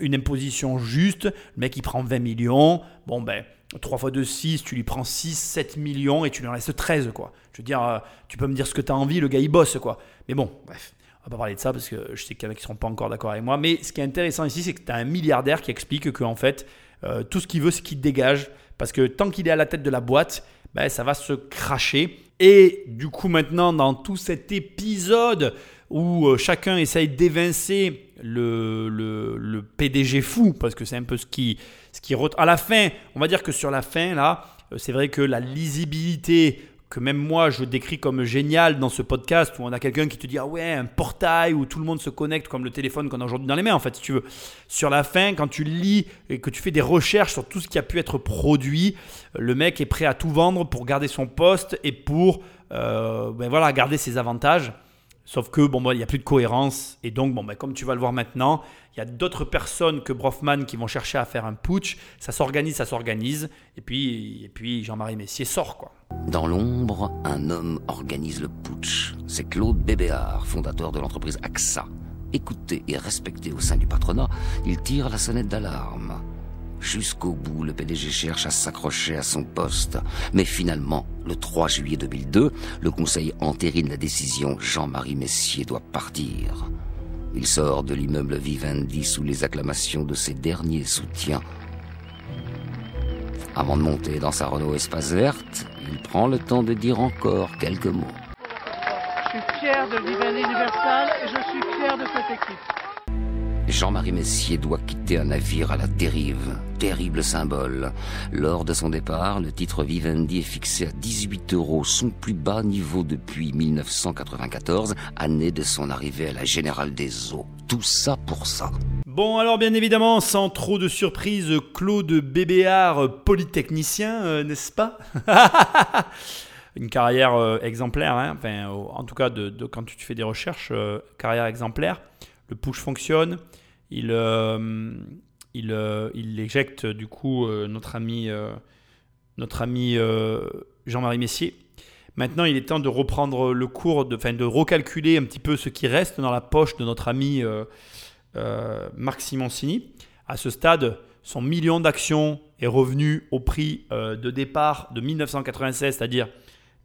une imposition juste, le mec il prend 20 millions bon ben 3 fois 2, 6, tu lui prends 6, 7 millions et tu lui en restes 13 quoi. Je veux dire, euh, tu peux me dire ce que tu as envie, le gars il bosse quoi. Mais bon, bref, on va pas parler de ça parce que je sais qu'il y en a qui seront pas encore d'accord avec moi. Mais ce qui est intéressant ici, c'est que tu as un milliardaire qui explique que en fait, euh, tout ce qu'il veut, c'est qu'il dégage. Parce que tant qu'il est à la tête de la boîte, ben, ça va se cracher. Et du coup, maintenant, dans tout cet épisode où euh, chacun essaye d'évincer le, le, PDG fou, parce que c'est un peu ce qui, À la fin, on va dire que sur la fin, là, euh, c'est vrai que la lisibilité que même moi je décris comme génial dans ce podcast où on a quelqu'un qui te dit ah ouais un portail où tout le monde se connecte comme le téléphone qu'on a aujourd'hui dans les mains en fait si tu veux sur la fin quand tu lis et que tu fais des recherches sur tout ce qui a pu être produit le mec est prêt à tout vendre pour garder son poste et pour euh, ben voilà garder ses avantages Sauf que bon, il n'y a plus de cohérence. Et donc, bon, ben, comme tu vas le voir maintenant, il y a d'autres personnes que Brofman qui vont chercher à faire un putsch. Ça s'organise, ça s'organise. Et puis, et puis Jean-Marie Messier sort. quoi. Dans l'ombre, un homme organise le putsch. C'est Claude Bébéard, fondateur de l'entreprise AXA. Écouté et respecté au sein du patronat, il tire la sonnette d'alarme. Jusqu'au bout, le PDG cherche à s'accrocher à son poste. Mais finalement, le 3 juillet 2002, le Conseil entérine la décision. Jean-Marie Messier doit partir. Il sort de l'immeuble Vivendi sous les acclamations de ses derniers soutiens. Avant de monter dans sa Renault Espace Verte, il prend le temps de dire encore quelques mots. Je suis fier de Vivendi Universal et je suis fier de cette équipe. Jean-Marie Messier doit quitter un navire à la dérive. Terrible symbole. Lors de son départ, le titre Vivendi est fixé à 18 euros, son plus bas niveau depuis 1994, année de son arrivée à la Générale des Eaux. Tout ça pour ça. Bon, alors bien évidemment, sans trop de surprise, Claude Bébéard, polytechnicien, euh, n'est-ce pas? Une carrière euh, exemplaire, hein. en tout cas, quand tu fais des recherches, euh, carrière exemplaire. Le push fonctionne. Il, euh, euh, il, éjecte du coup euh, notre ami, notre ami Jean-Marie Messier. Maintenant, il est temps de reprendre le cours, de, enfin, de recalculer un petit peu ce qui reste dans la poche de notre ami Marc Simoncini. À ce stade, son million d'actions est revenu au prix de départ de 1996, c'est-à-dire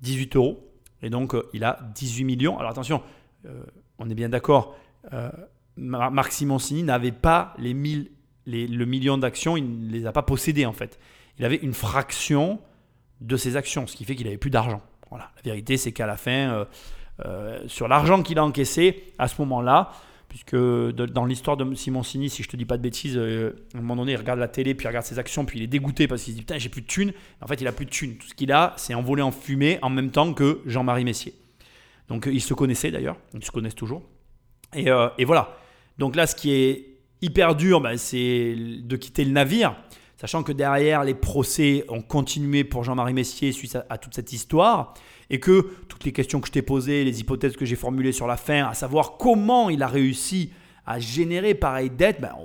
18 euros. Et donc, il a 18 millions. Alors attention, on est bien d'accord, Marc Simoncini n'avait pas les le million d'actions, il ne les a pas possédées en fait. Il avait une fraction de ses actions, ce qui fait qu'il n'avait plus d'argent. Voilà. La vérité, c'est qu'à la fin, euh, euh, sur l'argent qu'il a encaissé à ce moment-là, puisque dans l'histoire de Simoncini, si je te dis pas de bêtises, euh, à un moment donné, il regarde la télé, puis il regarde ses actions, puis il est dégoûté parce qu'il se dit putain, j'ai plus de thunes. En fait, il a plus de thunes. Tout ce qu'il a, c'est envolé en fumée en même temps que Jean-Marie Messier. Donc, ils se connaissaient d'ailleurs, ils se connaissent toujours. Et voilà. Donc là, ce qui est hyper dur, bah, c'est de quitter le navire, sachant que derrière, les procès ont continué pour Jean-Marie Messier suite à, toute cette histoire, et que toutes les questions que je t'ai posées, les hypothèses que j'ai formulées sur la fin, à savoir comment il a réussi à générer pareille dette, bah,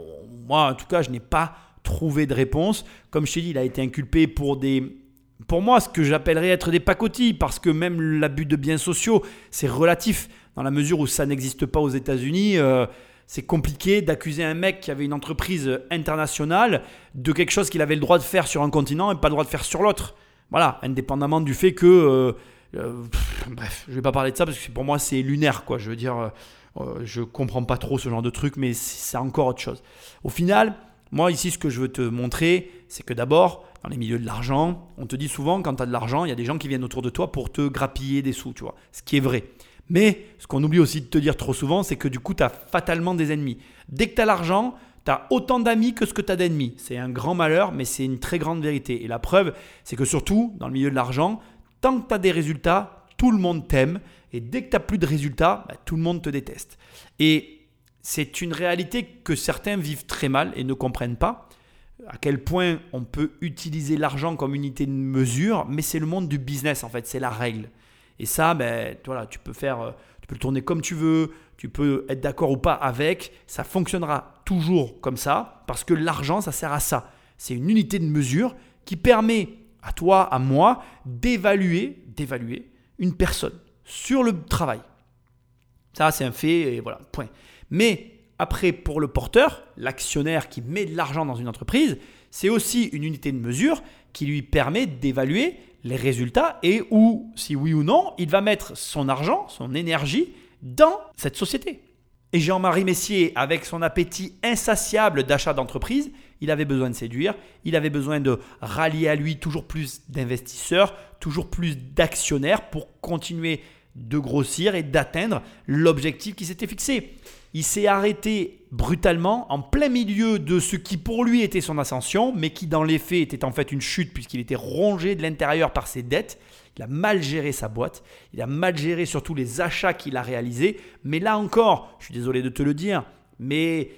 moi en tout cas, je n'ai pas trouvé de réponse. Comme je t'ai dit, il a été inculpé pour des pour moi, ce que j'appellerais être des pacotilles, parce que même l'abus de biens sociaux, c'est relatif, dans la mesure où ça n'existe pas aux États-Unis. Euh, c'est compliqué d'accuser un mec qui avait une entreprise internationale de quelque chose qu'il avait le droit de faire sur un continent et pas le droit de faire sur l'autre. Voilà, indépendamment du fait que... Euh, euh, bref, je vais pas parler de ça parce que pour moi c'est lunaire, quoi. Je veux dire, euh, je comprends pas trop ce genre de truc, mais c'est encore autre chose. Au final, moi ici, ce que je veux te montrer, c'est que d'abord, dans les milieux de l'argent, on te dit souvent, quand tu as de l'argent, il y a des gens qui viennent autour de toi pour te grappiller des sous, tu vois. Ce qui est vrai. Mais ce qu'on oublie aussi de te dire trop souvent, c'est que du coup, tu as fatalement des ennemis. Dès que tu as l'argent, tu as autant d'amis que ce que tu as d'ennemis. C'est un grand malheur, mais c'est une très grande vérité. Et la preuve, c'est que surtout, dans le milieu de l'argent, tant que tu as des résultats, tout le monde t'aime. Et dès que tu n'as plus de résultats, bah, tout le monde te déteste. Et c'est une réalité que certains vivent très mal et ne comprennent pas. À quel point on peut utiliser l'argent comme unité de mesure, mais c'est le monde du business en fait, c'est la règle. Et ça, ben, voilà, tu peux faire, euh, tu peux le tourner comme tu veux, tu peux être d'accord ou pas avec, ça fonctionnera toujours comme ça, parce que l'argent, ça sert à ça. C'est une unité de mesure qui permet à toi, à moi, d'évaluer, d'évaluer une personne sur le travail. Ça, c'est un fait, et voilà, point. Mais après, pour le porteur, l'actionnaire qui met de l'argent dans une entreprise, c'est aussi une unité de mesure qui lui permet d'évaluer les résultats et où, si oui ou non, il va mettre son argent, son énergie dans cette société. Et Jean-Marie Messier, avec son appétit insatiable d'achat d'entreprise, il avait besoin de séduire, il avait besoin de rallier à lui toujours plus d'investisseurs, toujours plus d'actionnaires pour continuer de grossir et d'atteindre l'objectif qui s'était fixé. Il s'est arrêté brutalement en plein milieu de ce qui pour lui était son ascension, mais qui dans les faits était en fait une chute puisqu'il était rongé de l'intérieur par ses dettes. Il a mal géré sa boîte, il a mal géré surtout les achats qu'il a réalisés. Mais là encore, je suis désolé de te le dire, mais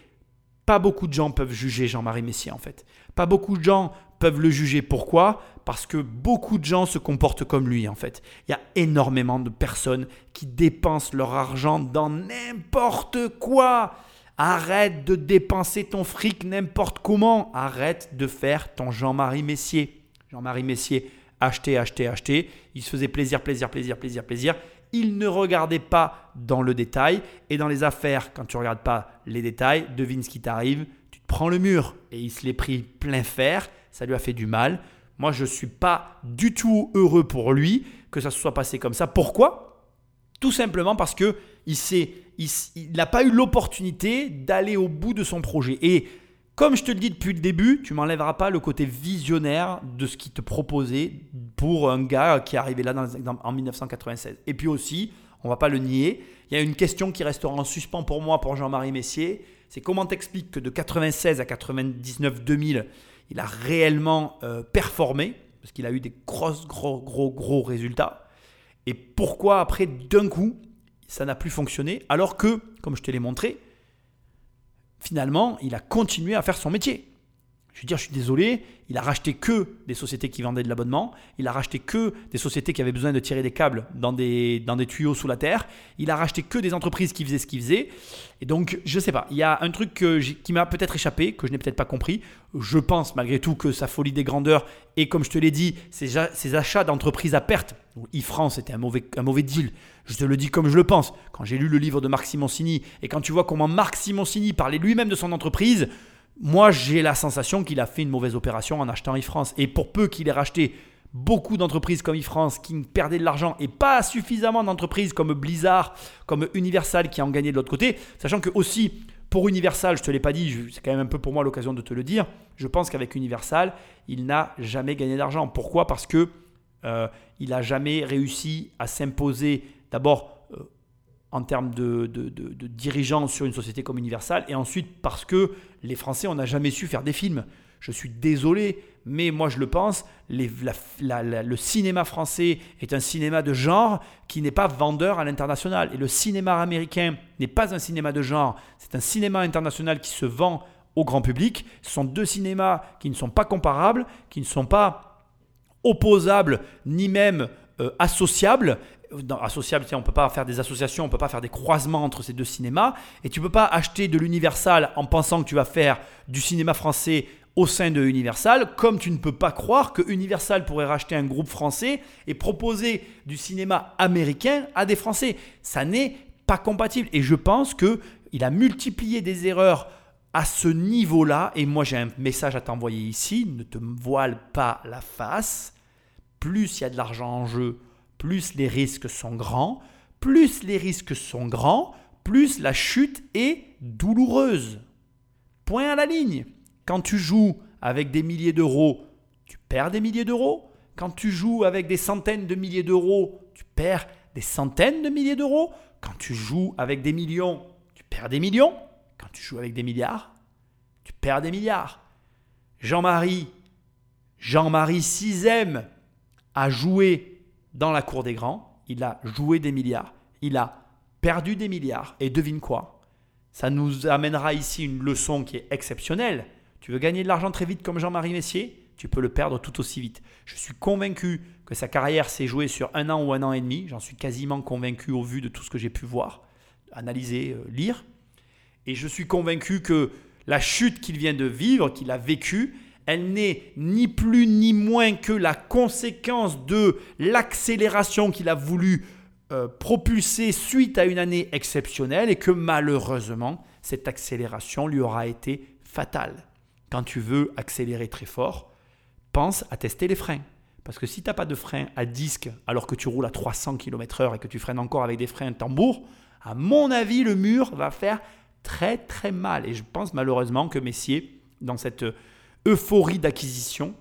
beaucoup de gens peuvent juger Jean-Marie Messier en fait. Pas beaucoup de gens peuvent le juger. Pourquoi? Parce que beaucoup de gens se comportent comme lui en fait. Il y a énormément de personnes qui dépensent leur argent dans n'importe quoi. Arrête de dépenser ton fric n'importe comment. Arrête de faire ton Jean-Marie Messier. Jean-Marie Messier, acheter, acheter, acheter. Il se faisait plaisir, plaisir, plaisir, plaisir, plaisir. Il ne regardait pas dans le détail. Et dans les affaires, quand tu ne regardes pas les détails, devine ce qui t'arrive. Tu te prends le mur. Et il se l'est pris plein fer. Ça lui a fait du mal. Moi, je ne suis pas du tout heureux pour lui que ça se soit passé comme ça. Pourquoi? Tout simplement parce que il n'a pas eu l'opportunité d'aller au bout de son projet. Et comme je te le dis depuis le début, tu m'enlèveras pas le côté visionnaire de ce qu'il te proposait pour un gars qui est arrivé là en 1996. Et puis aussi, on va pas le nier, il y a une question qui restera en suspens pour moi, pour Jean-Marie Messier, c'est comment t'expliques que de 96 à 99-2000, il a réellement euh, performé, parce qu'il a eu des gros, gros, gros, gros résultats. Et pourquoi après, d'un coup, ça n'a plus fonctionné, alors que, comme je te l'ai montré, finalement, il a continué à faire son métier. Je veux dire, je suis désolé, il a racheté que des sociétés qui vendaient de l'abonnement, il a racheté que des sociétés qui avaient besoin de tirer des câbles dans des, dans des tuyaux sous la terre, il a racheté que des entreprises qui faisaient ce qu'ils faisaient. Et donc, je ne sais pas, il y a un truc qui m'a peut-être échappé, que je n'ai peut-être pas compris. Je pense malgré tout que sa folie des grandeurs et comme je te l'ai dit, ses, achats d'entreprises à perte, e-France était un mauvais, un mauvais deal. Je te le dis comme je le pense. Quand j'ai lu le livre de Marc Simoncini et quand tu vois comment Marc Simoncini parlait lui-même de son entreprise, moi, j'ai la sensation qu'il a fait une mauvaise opération en achetant e-France. Et pour peu qu'il ait racheté beaucoup d'entreprises comme e-France qui perdaient de l'argent et pas suffisamment d'entreprises comme Blizzard, comme Universal qui en gagné de l'autre côté, sachant que aussi pour Universal, je ne te l'ai pas dit, c'est quand même un peu pour moi l'occasion de te le dire, je pense qu'avec Universal, il n'a jamais gagné d'argent. Pourquoi? Parce que euh, il n'a jamais réussi à s'imposer d'abord en termes de, de, sur une société comme Universal, et ensuite parce que les Français, on n'a jamais su faire des films. Je suis désolé, mais moi je le pense, le cinéma français est un cinéma de genre qui n'est pas vendeur à l'international. Et le cinéma américain n'est pas un cinéma de genre, c'est un cinéma international qui se vend au grand public. Ce sont deux cinémas qui ne sont pas comparables, qui ne sont pas opposables, ni même euh, associables associable, on ne peut pas faire des associations, on ne peut pas faire des croisements entre ces deux cinémas. Et tu ne peux pas acheter de l'Universal en pensant que tu vas faire du cinéma français au sein de Universal, comme tu ne peux pas croire que Universal pourrait racheter un groupe français et proposer du cinéma américain à des Français. Ça n'est pas compatible. Et je pense qu'il a multiplié des erreurs à ce niveau-là. Et moi, j'ai un message à t'envoyer ici. Ne te voile pas la face. Plus il y a de l'argent en jeu, plus les risques sont grands, plus les risques sont grands, plus la chute est douloureuse. Point à la ligne. Quand tu joues avec des milliers d'euros, tu perds des milliers d'euros. Quand tu joues avec des centaines de milliers d'euros, tu perds des centaines de milliers d'euros. Quand tu joues avec des millions, tu perds des millions. Tu joues avec des milliards, tu perds des milliards. Jean-Marie, Jean-Marie Sizem a joué dans la cour des grands, il a joué des milliards, il a perdu des milliards. Et devine quoi? Ça nous amènera ici une leçon qui est exceptionnelle. Tu veux gagner de l'argent très vite comme Jean-Marie Messier? Tu peux le perdre tout aussi vite. Je suis convaincu que sa carrière s'est jouée sur un an ou un an et demi. J'en suis quasiment convaincu au vu de tout ce que j'ai pu voir, analyser, euh, lire. Et je suis convaincu que la chute qu'il vient de vivre, qu'il a vécue, elle n'est ni plus ni moins que la conséquence de l'accélération qu'il a voulu euh, propulser suite à une année exceptionnelle et que malheureusement, cette accélération lui aura été fatale. Quand tu veux accélérer très fort, pense à tester les freins. Parce que si tu n'as pas de frein à disque alors que tu roules à 300 km/h et que tu freines encore avec des freins tambour, à mon avis, le mur va faire très très mal. Et je pense malheureusement que Messier, dans cette euphorie d'acquisition,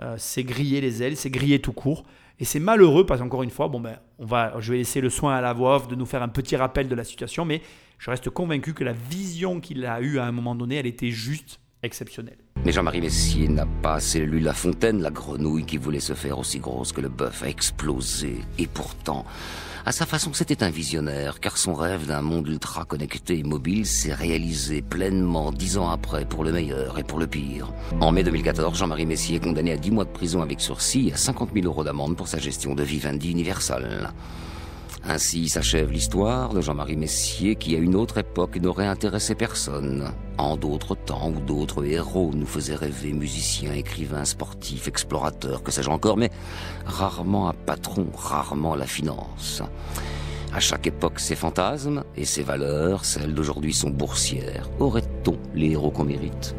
euh, c'est griller les ailes, c'est griller tout court. Et c'est malheureux parce qu'encore une fois, bon ben, on va, je vais laisser le soin à la voix off de nous faire un petit rappel de la situation, mais je reste convaincu que la vision qu'il a eue à un moment donné, elle était juste exceptionnelle. Mais Jean-Marie Messier n'a pas assez lu La Fontaine, la grenouille qui voulait se faire aussi grosse que le bœuf a explosé. Et pourtant, à sa façon, c'était un visionnaire, car son rêve d'un monde ultra connecté et mobile s'est réalisé pleinement dix ans après pour le meilleur et pour le pire. En mai 2014, Jean-Marie Messier est condamné à dix mois de prison avec sursis et à 50 000 euros d'amende pour sa gestion de Vivendi Universal. Ainsi s'achève l'histoire de Jean-Marie Messier qui à une autre époque n'aurait intéressé personne. En d'autres temps où d'autres héros nous faisaient rêver musiciens, écrivains, sportifs, explorateurs, que sais-je encore, mais rarement un patron, rarement la finance. À chaque époque ses fantasmes et ses valeurs, celles d'aujourd'hui sont boursières. Aurait-on les héros qu'on mérite?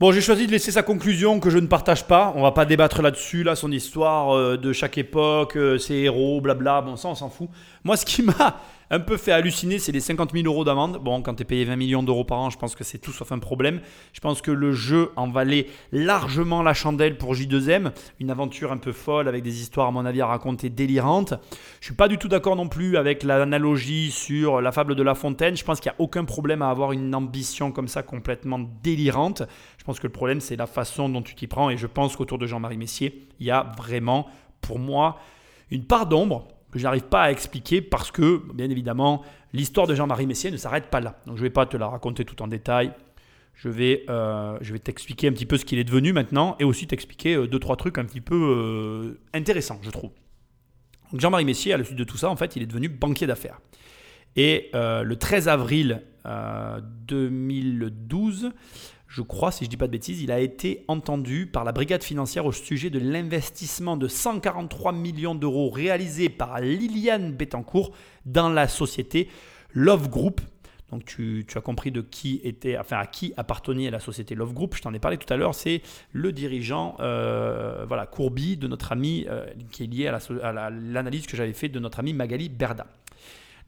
Bon, j'ai choisi de laisser sa conclusion que je ne partage pas. On va pas débattre là-dessus, là, son histoire euh, de chaque époque, euh, ses héros, blabla. Bon, ça, on s'en fout. Moi, ce qui m'a un peu fait halluciner, c'est les 50 000 euros d'amende. Bon, quand tu es payé 20 millions d'euros par an, je pense que c'est tout sauf un problème. Je pense que le jeu en valait largement la chandelle pour J2M. Une aventure un peu folle avec des histoires, à mon avis, à raconter délirantes. Je suis pas du tout d'accord non plus avec l'analogie sur la fable de La Fontaine. Je pense qu'il n'y a aucun problème à avoir une ambition comme ça complètement délirante. Je pense que le problème, c'est la façon dont tu t'y prends. Et je pense qu'autour de Jean-Marie Messier, il y a vraiment, pour moi, une part d'ombre que je n'arrive pas à expliquer parce que, bien évidemment, l'histoire de Jean-Marie Messier ne s'arrête pas là. Donc je ne vais pas te la raconter tout en détail. Je vais, euh, vais t'expliquer un petit peu ce qu'il est devenu maintenant et aussi t'expliquer euh, deux, trois trucs un petit peu euh, intéressants, je trouve. Donc Jean-Marie Messier, à la suite de tout ça, en fait, il est devenu banquier d'affaires. Et le 13 avril 2012, je crois, si je ne dis pas de bêtises, il a été entendu par la brigade financière au sujet de l'investissement de 143 millions d'euros réalisé par Liliane Bettencourt dans la société Love Group. Donc tu, as compris de qui était, enfin à qui appartenait la société Love Group. Je t'en ai parlé tout à l'heure. C'est le dirigeant, euh, voilà, Courby de notre ami euh, qui est lié à l'analyse que j'avais fait de notre ami Magali Berda.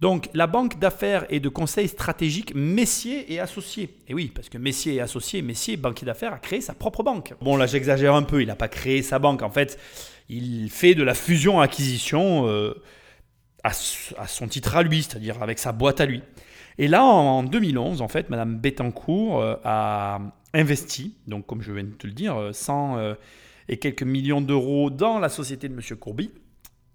Donc la banque d'affaires et de conseil stratégique Messier et Associés. Et oui, parce que Messier et Associés, Messier, banquier d'affaires, a créé sa propre banque. Bon là j'exagère un peu, il n'a pas créé sa banque. En fait, il fait de la fusion-acquisition euh, à, son titre à lui, c'est-à-dire avec sa boîte à lui. Et là, en 2011, en fait, Madame Bettencourt euh, a investi, donc comme je viens de te le dire, 100 euh, et quelques millions d'euros dans la société de Monsieur Courby.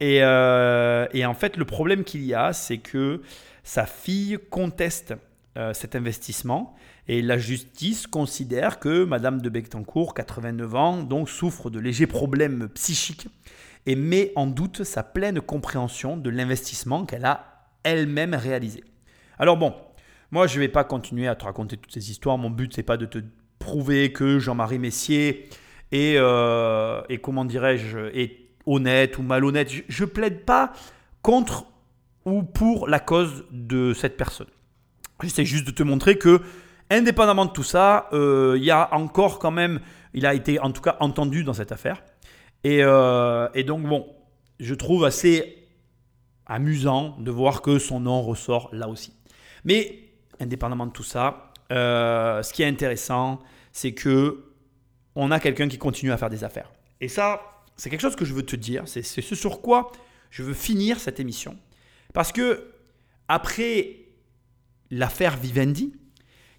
Euh, et, en fait, le problème qu'il y a, c'est que sa fille conteste euh, cet investissement et la justice considère que Madame de Bectancourt, 89 ans, donc souffre de légers problèmes psychiques et met en doute sa pleine compréhension de l'investissement qu'elle a elle-même réalisé. Alors bon, moi je ne vais pas continuer à te raconter toutes ces histoires. Mon but c'est pas de te prouver que Jean-Marie Messier est, euh, et comment dirais-je, est honnête ou malhonnête. Je, ne plaide pas contre ou pour la cause de cette personne. J'essaie juste de te montrer que, indépendamment de tout ça, euh, il y a encore quand même, il a été en tout cas entendu dans cette affaire. Et, euh, donc, bon, je trouve assez amusant de voir que son nom ressort là aussi. Mais, indépendamment de tout ça, euh, ce qui est intéressant, c'est que on a quelqu'un qui continue à faire des affaires. Et ça, c'est quelque chose que je veux te dire, c'est ce sur quoi je veux finir cette émission. Parce que après l'affaire Vivendi,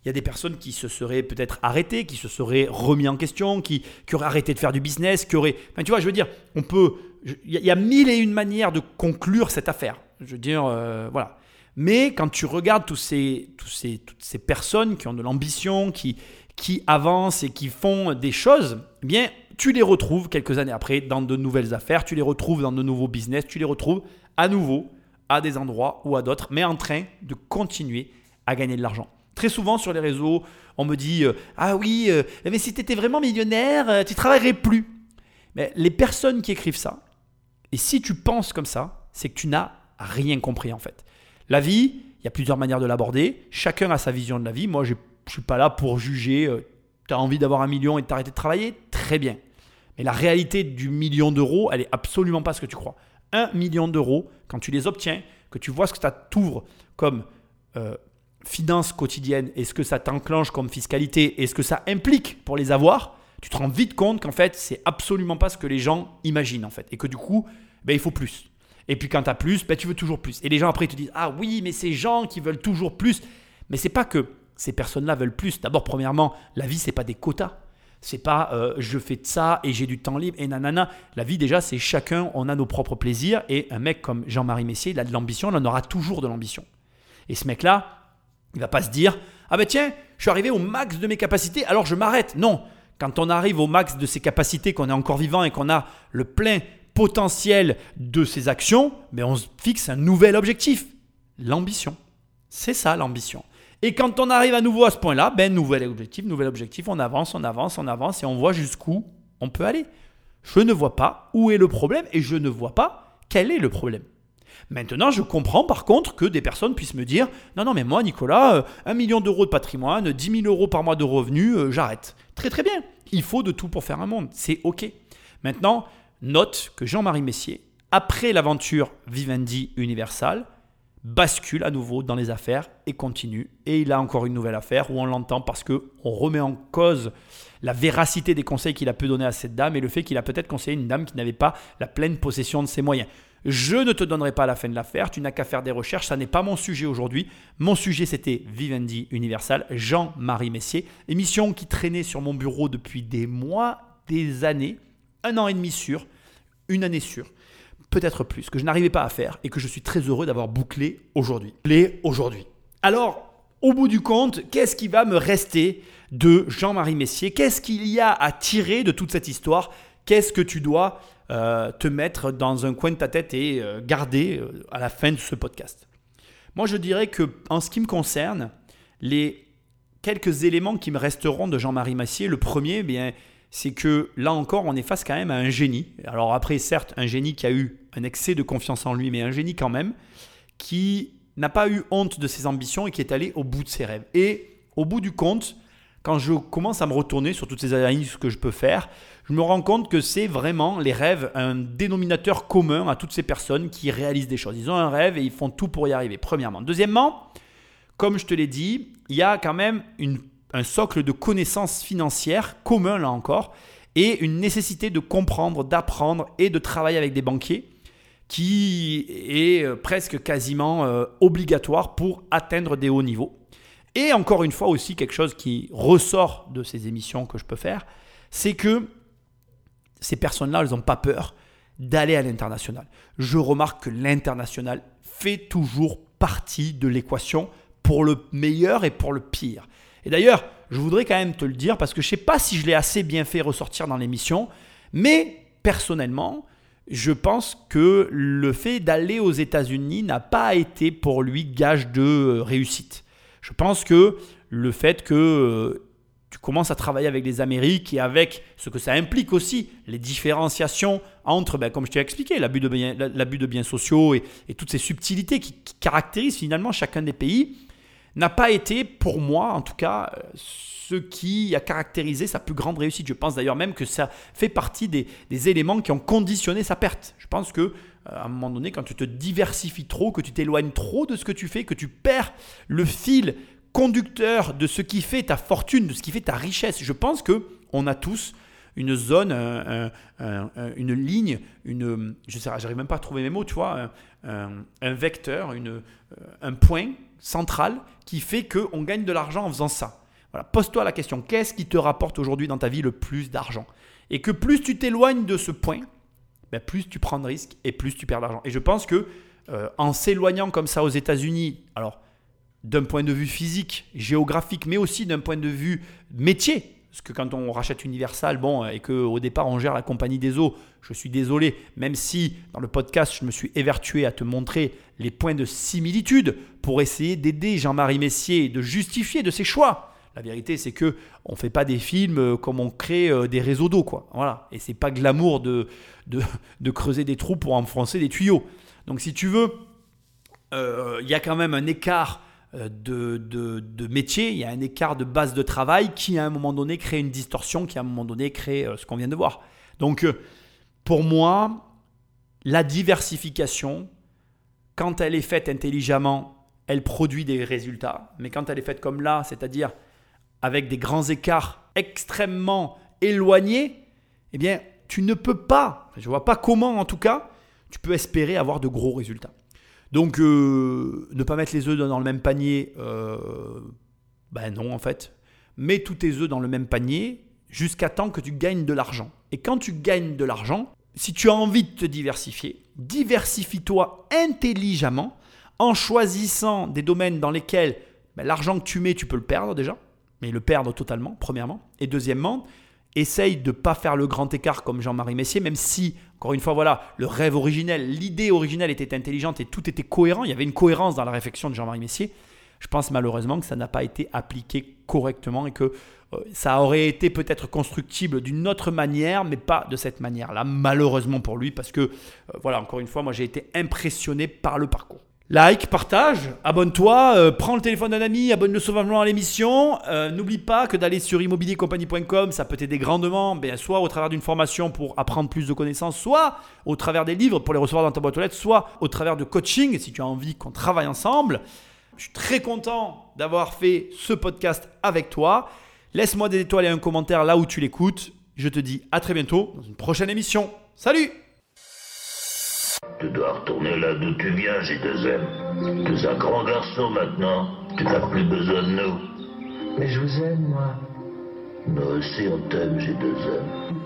il y a des personnes qui se seraient peut-être arrêtées, qui se seraient remis en question, qui, auraient arrêté de faire du business, qui auraient... Enfin, tu vois, je veux dire, on peut... Il y a mille et une manières de conclure cette affaire. Je veux dire, euh, voilà. Mais quand tu regardes tous ces, tous ces, toutes ces personnes qui ont de l'ambition, qui, qui avancent et qui font des choses, eh bien, tu les retrouves quelques années après dans de nouvelles affaires, tu les retrouves dans de nouveaux business, tu les retrouves à nouveau à des endroits ou à d'autres, mais en train de continuer à gagner de l'argent. Très souvent sur les réseaux, on me dit euh, Ah oui, euh, mais si tu étais vraiment millionnaire, euh, tu travaillerais plus. Mais les personnes qui écrivent ça, et si tu penses comme ça, c'est que tu n'as rien compris en fait. La vie, il y a plusieurs manières de l'aborder. Chacun a sa vision de la vie. Moi, je ne suis pas là pour juger. tu as envie d'avoir un million et de t'arrêter de travailler? Très bien. Mais la réalité du million d'euros, elle est absolument pas ce que tu crois. Un million d'euros, quand tu les obtiens, que tu vois ce que ça t'ouvre comme euh, finance quotidienne et ce que ça t'enclenche comme fiscalité et ce que ça implique pour les avoir, tu te rends vite compte qu'en fait, c'est absolument pas ce que les gens imaginent en fait. Et que du coup, ben, il faut plus. Et puis quand tu as plus, ben, tu veux toujours plus. Et les gens après ils te disent Ah oui, mais ces gens qui veulent toujours plus. Mais c'est pas que ces personnes-là veulent plus. D'abord, premièrement, la vie, c'est pas des quotas. C'est pas euh, je fais de ça et j'ai du temps libre et nanana. La vie, déjà, c'est chacun, on a nos propres plaisirs. Et un mec comme Jean-Marie Messier, il a de l'ambition, il en aura toujours de l'ambition. Et ce mec-là, il va pas se dire Ah ben tiens, je suis arrivé au max de mes capacités, alors je m'arrête. Non. Quand on arrive au max de ses capacités, qu'on est encore vivant et qu'on a le plein potentiel de ses actions, mais ben on se fixe un nouvel objectif l'ambition. C'est ça l'ambition. Et quand on arrive à nouveau à ce point-là, ben nouvel objectif, nouvel objectif, on avance, on avance, on avance et on voit jusqu'où on peut aller. Je ne vois pas où est le problème et je ne vois pas quel est le problème. Maintenant, je comprends par contre que des personnes puissent me dire Non, non, mais moi, Nicolas, euh, un million d'euros de patrimoine, 10 000 euros par mois de revenus, euh, j'arrête. Très, très bien. Il faut de tout pour faire un monde. C'est OK. Maintenant, note que Jean-Marie Messier, après l'aventure Vivendi Universal, bascule à nouveau dans les affaires et continue. Et il a encore une nouvelle affaire où on l'entend parce que on remet en cause la véracité des conseils qu'il a pu donner à cette dame et le fait qu'il a peut-être conseillé une dame qui n'avait pas la pleine possession de ses moyens. Je ne te donnerai pas la fin de l'affaire, tu n'as qu'à faire des recherches, ça n'est pas mon sujet aujourd'hui. Mon sujet c'était Vivendi Universal, Jean-Marie Messier, émission qui traînait sur mon bureau depuis des mois, des années, un an et demi sûr, une année sûre peut-être plus, que je n'arrivais pas à faire et que je suis très heureux d'avoir bouclé aujourd'hui. Bouclé aujourd'hui. Alors, au bout du compte, qu'est-ce qui va me rester de Jean-Marie Messier? Qu'est-ce qu'il y a à tirer de toute cette histoire? Qu'est-ce que tu dois euh, te mettre dans un coin de ta tête et euh, garder euh, à la fin de ce podcast? Moi, je dirais que en ce qui me concerne, les quelques éléments qui me resteront de Jean-Marie Messier, le premier, eh bien, c'est que là encore, on est face quand même à un génie. Alors après, certes, un génie qui a eu un excès de confiance en lui, mais un génie quand même, qui n'a pas eu honte de ses ambitions et qui est allé au bout de ses rêves. Et au bout du compte, quand je commence à me retourner sur toutes ces analyses que je peux faire, je me rends compte que c'est vraiment les rêves un dénominateur commun à toutes ces personnes qui réalisent des choses. Ils ont un rêve et ils font tout pour y arriver, premièrement. Deuxièmement, comme je te l'ai dit, il y a quand même une un socle de connaissances financières commun là encore, et une nécessité de comprendre, d'apprendre et de travailler avec des banquiers qui est euh, presque quasiment euh, obligatoire pour atteindre des hauts niveaux. Et encore une fois aussi, quelque chose qui ressort de ces émissions que je peux faire, c'est que ces personnes-là, elles n'ont pas peur d'aller à l'international. Je remarque que l'international fait toujours partie de l'équation pour le meilleur et pour le pire. Et d'ailleurs, je voudrais quand même te le dire parce que je ne sais pas si je l'ai assez bien fait ressortir dans l'émission, mais personnellement, je pense que le fait d'aller aux États-Unis n'a pas été pour lui gage de euh, réussite. Je pense que le fait que euh, tu commences à travailler avec les Amériques et avec ce que ça implique aussi, les différenciations entre, ben, comme je t'ai expliqué, l'abus de, biens, de biens sociaux et, toutes ces subtilités qui caractérisent finalement chacun des pays, n'a pas été, pour moi en tout cas, euh, ce qui a caractérisé sa plus grande réussite. Je pense d'ailleurs même que ça fait partie des, éléments qui ont conditionné sa perte. Je pense que euh, à un moment donné, quand tu te diversifies trop, que tu t'éloignes trop de ce que tu fais, que tu perds le fil conducteur de ce qui fait ta fortune, de ce qui fait ta richesse, je pense que on a tous une zone, une ligne, une, je sais, j'arrive même pas à trouver mes mots, tu vois, un, vecteur, euh, un point central qui fait qu'on gagne de l'argent en faisant ça. Pose-toi la question, qu'est-ce qui te rapporte aujourd'hui dans ta vie le plus d'argent? Et que plus tu t'éloignes de ce point, ben plus tu prends de risques et plus tu perds d'argent. Et je pense que euh, en s'éloignant comme ça aux États-Unis, alors d'un point de vue physique, géographique, mais aussi d'un point de vue métier, parce que quand on rachète Universal, bon, et qu'au départ on gère la compagnie des eaux, je suis désolé, même si dans le podcast je me suis évertué à te montrer les points de similitude pour essayer d'aider Jean-Marie Messier de justifier de ses choix. La vérité, c'est que on fait pas des films euh, comme on crée euh, des réseaux d'eau, quoi. Voilà. Et c'est pas glamour de, de, creuser des trous pour enfoncer des tuyaux. Donc, si tu veux, euh, il y a quand même un écart euh, de, de, métier, il y a un écart de base de travail qui à un moment donné crée une distorsion, qui à un moment donné crée euh, ce qu'on vient de voir. Donc euh, pour moi, la diversification, quand elle est faite intelligemment, elle produit des résultats. Mais quand elle est faite comme là, c'est-à-dire avec des grands écarts extrêmement éloignés, eh bien, tu ne peux pas, je ne vois pas comment en tout cas, tu peux espérer avoir de gros résultats. Donc, euh, ne pas mettre les œufs dans le même panier, euh, ben non en fait. Mets tous tes œufs dans le même panier jusqu'à temps que tu gagnes de l'argent. Et quand tu gagnes de l'argent, si tu as envie de te diversifier, diversifie-toi intelligemment en choisissant des domaines dans lesquels ben, l'argent que tu mets, tu peux le perdre déjà, mais le perdre totalement, premièrement. Et deuxièmement, essaye de ne pas faire le grand écart comme Jean-Marie Messier, même si, encore une fois, voilà, le rêve originel, l'idée originelle était intelligente et tout était cohérent, il y avait une cohérence dans la réflexion de Jean-Marie Messier. Je pense malheureusement que ça n'a pas été appliqué correctement et que euh, ça aurait été peut-être constructible d'une autre manière, mais pas de cette manière-là, malheureusement pour lui, parce que, euh, voilà, encore une fois, moi j'ai été impressionné par le parcours. Like, partage, abonne-toi, euh, prends le téléphone d'un ami, abonne-le sauvagement à l'émission. Euh, n'oublie pas que d'aller sur immobiliercompagnie.com, ça peut t'aider grandement, bien, soit au travers d'une formation pour apprendre plus de connaissances, soit au travers des livres pour les recevoir dans ta boîte aux lettres, soit au travers de coaching si tu as envie qu'on travaille ensemble. Je suis très content d'avoir fait ce podcast avec toi. Laisse-moi des étoiles et un commentaire là où tu l'écoutes. Je te dis à très bientôt dans une prochaine émission. Salut tu dois retourner là d'où tu viens, G2M. Tu es un grand garçon maintenant. Tu n'as plus besoin de nous. Mais je vous aime, moi. Nous aussi, on t'aime, G2M.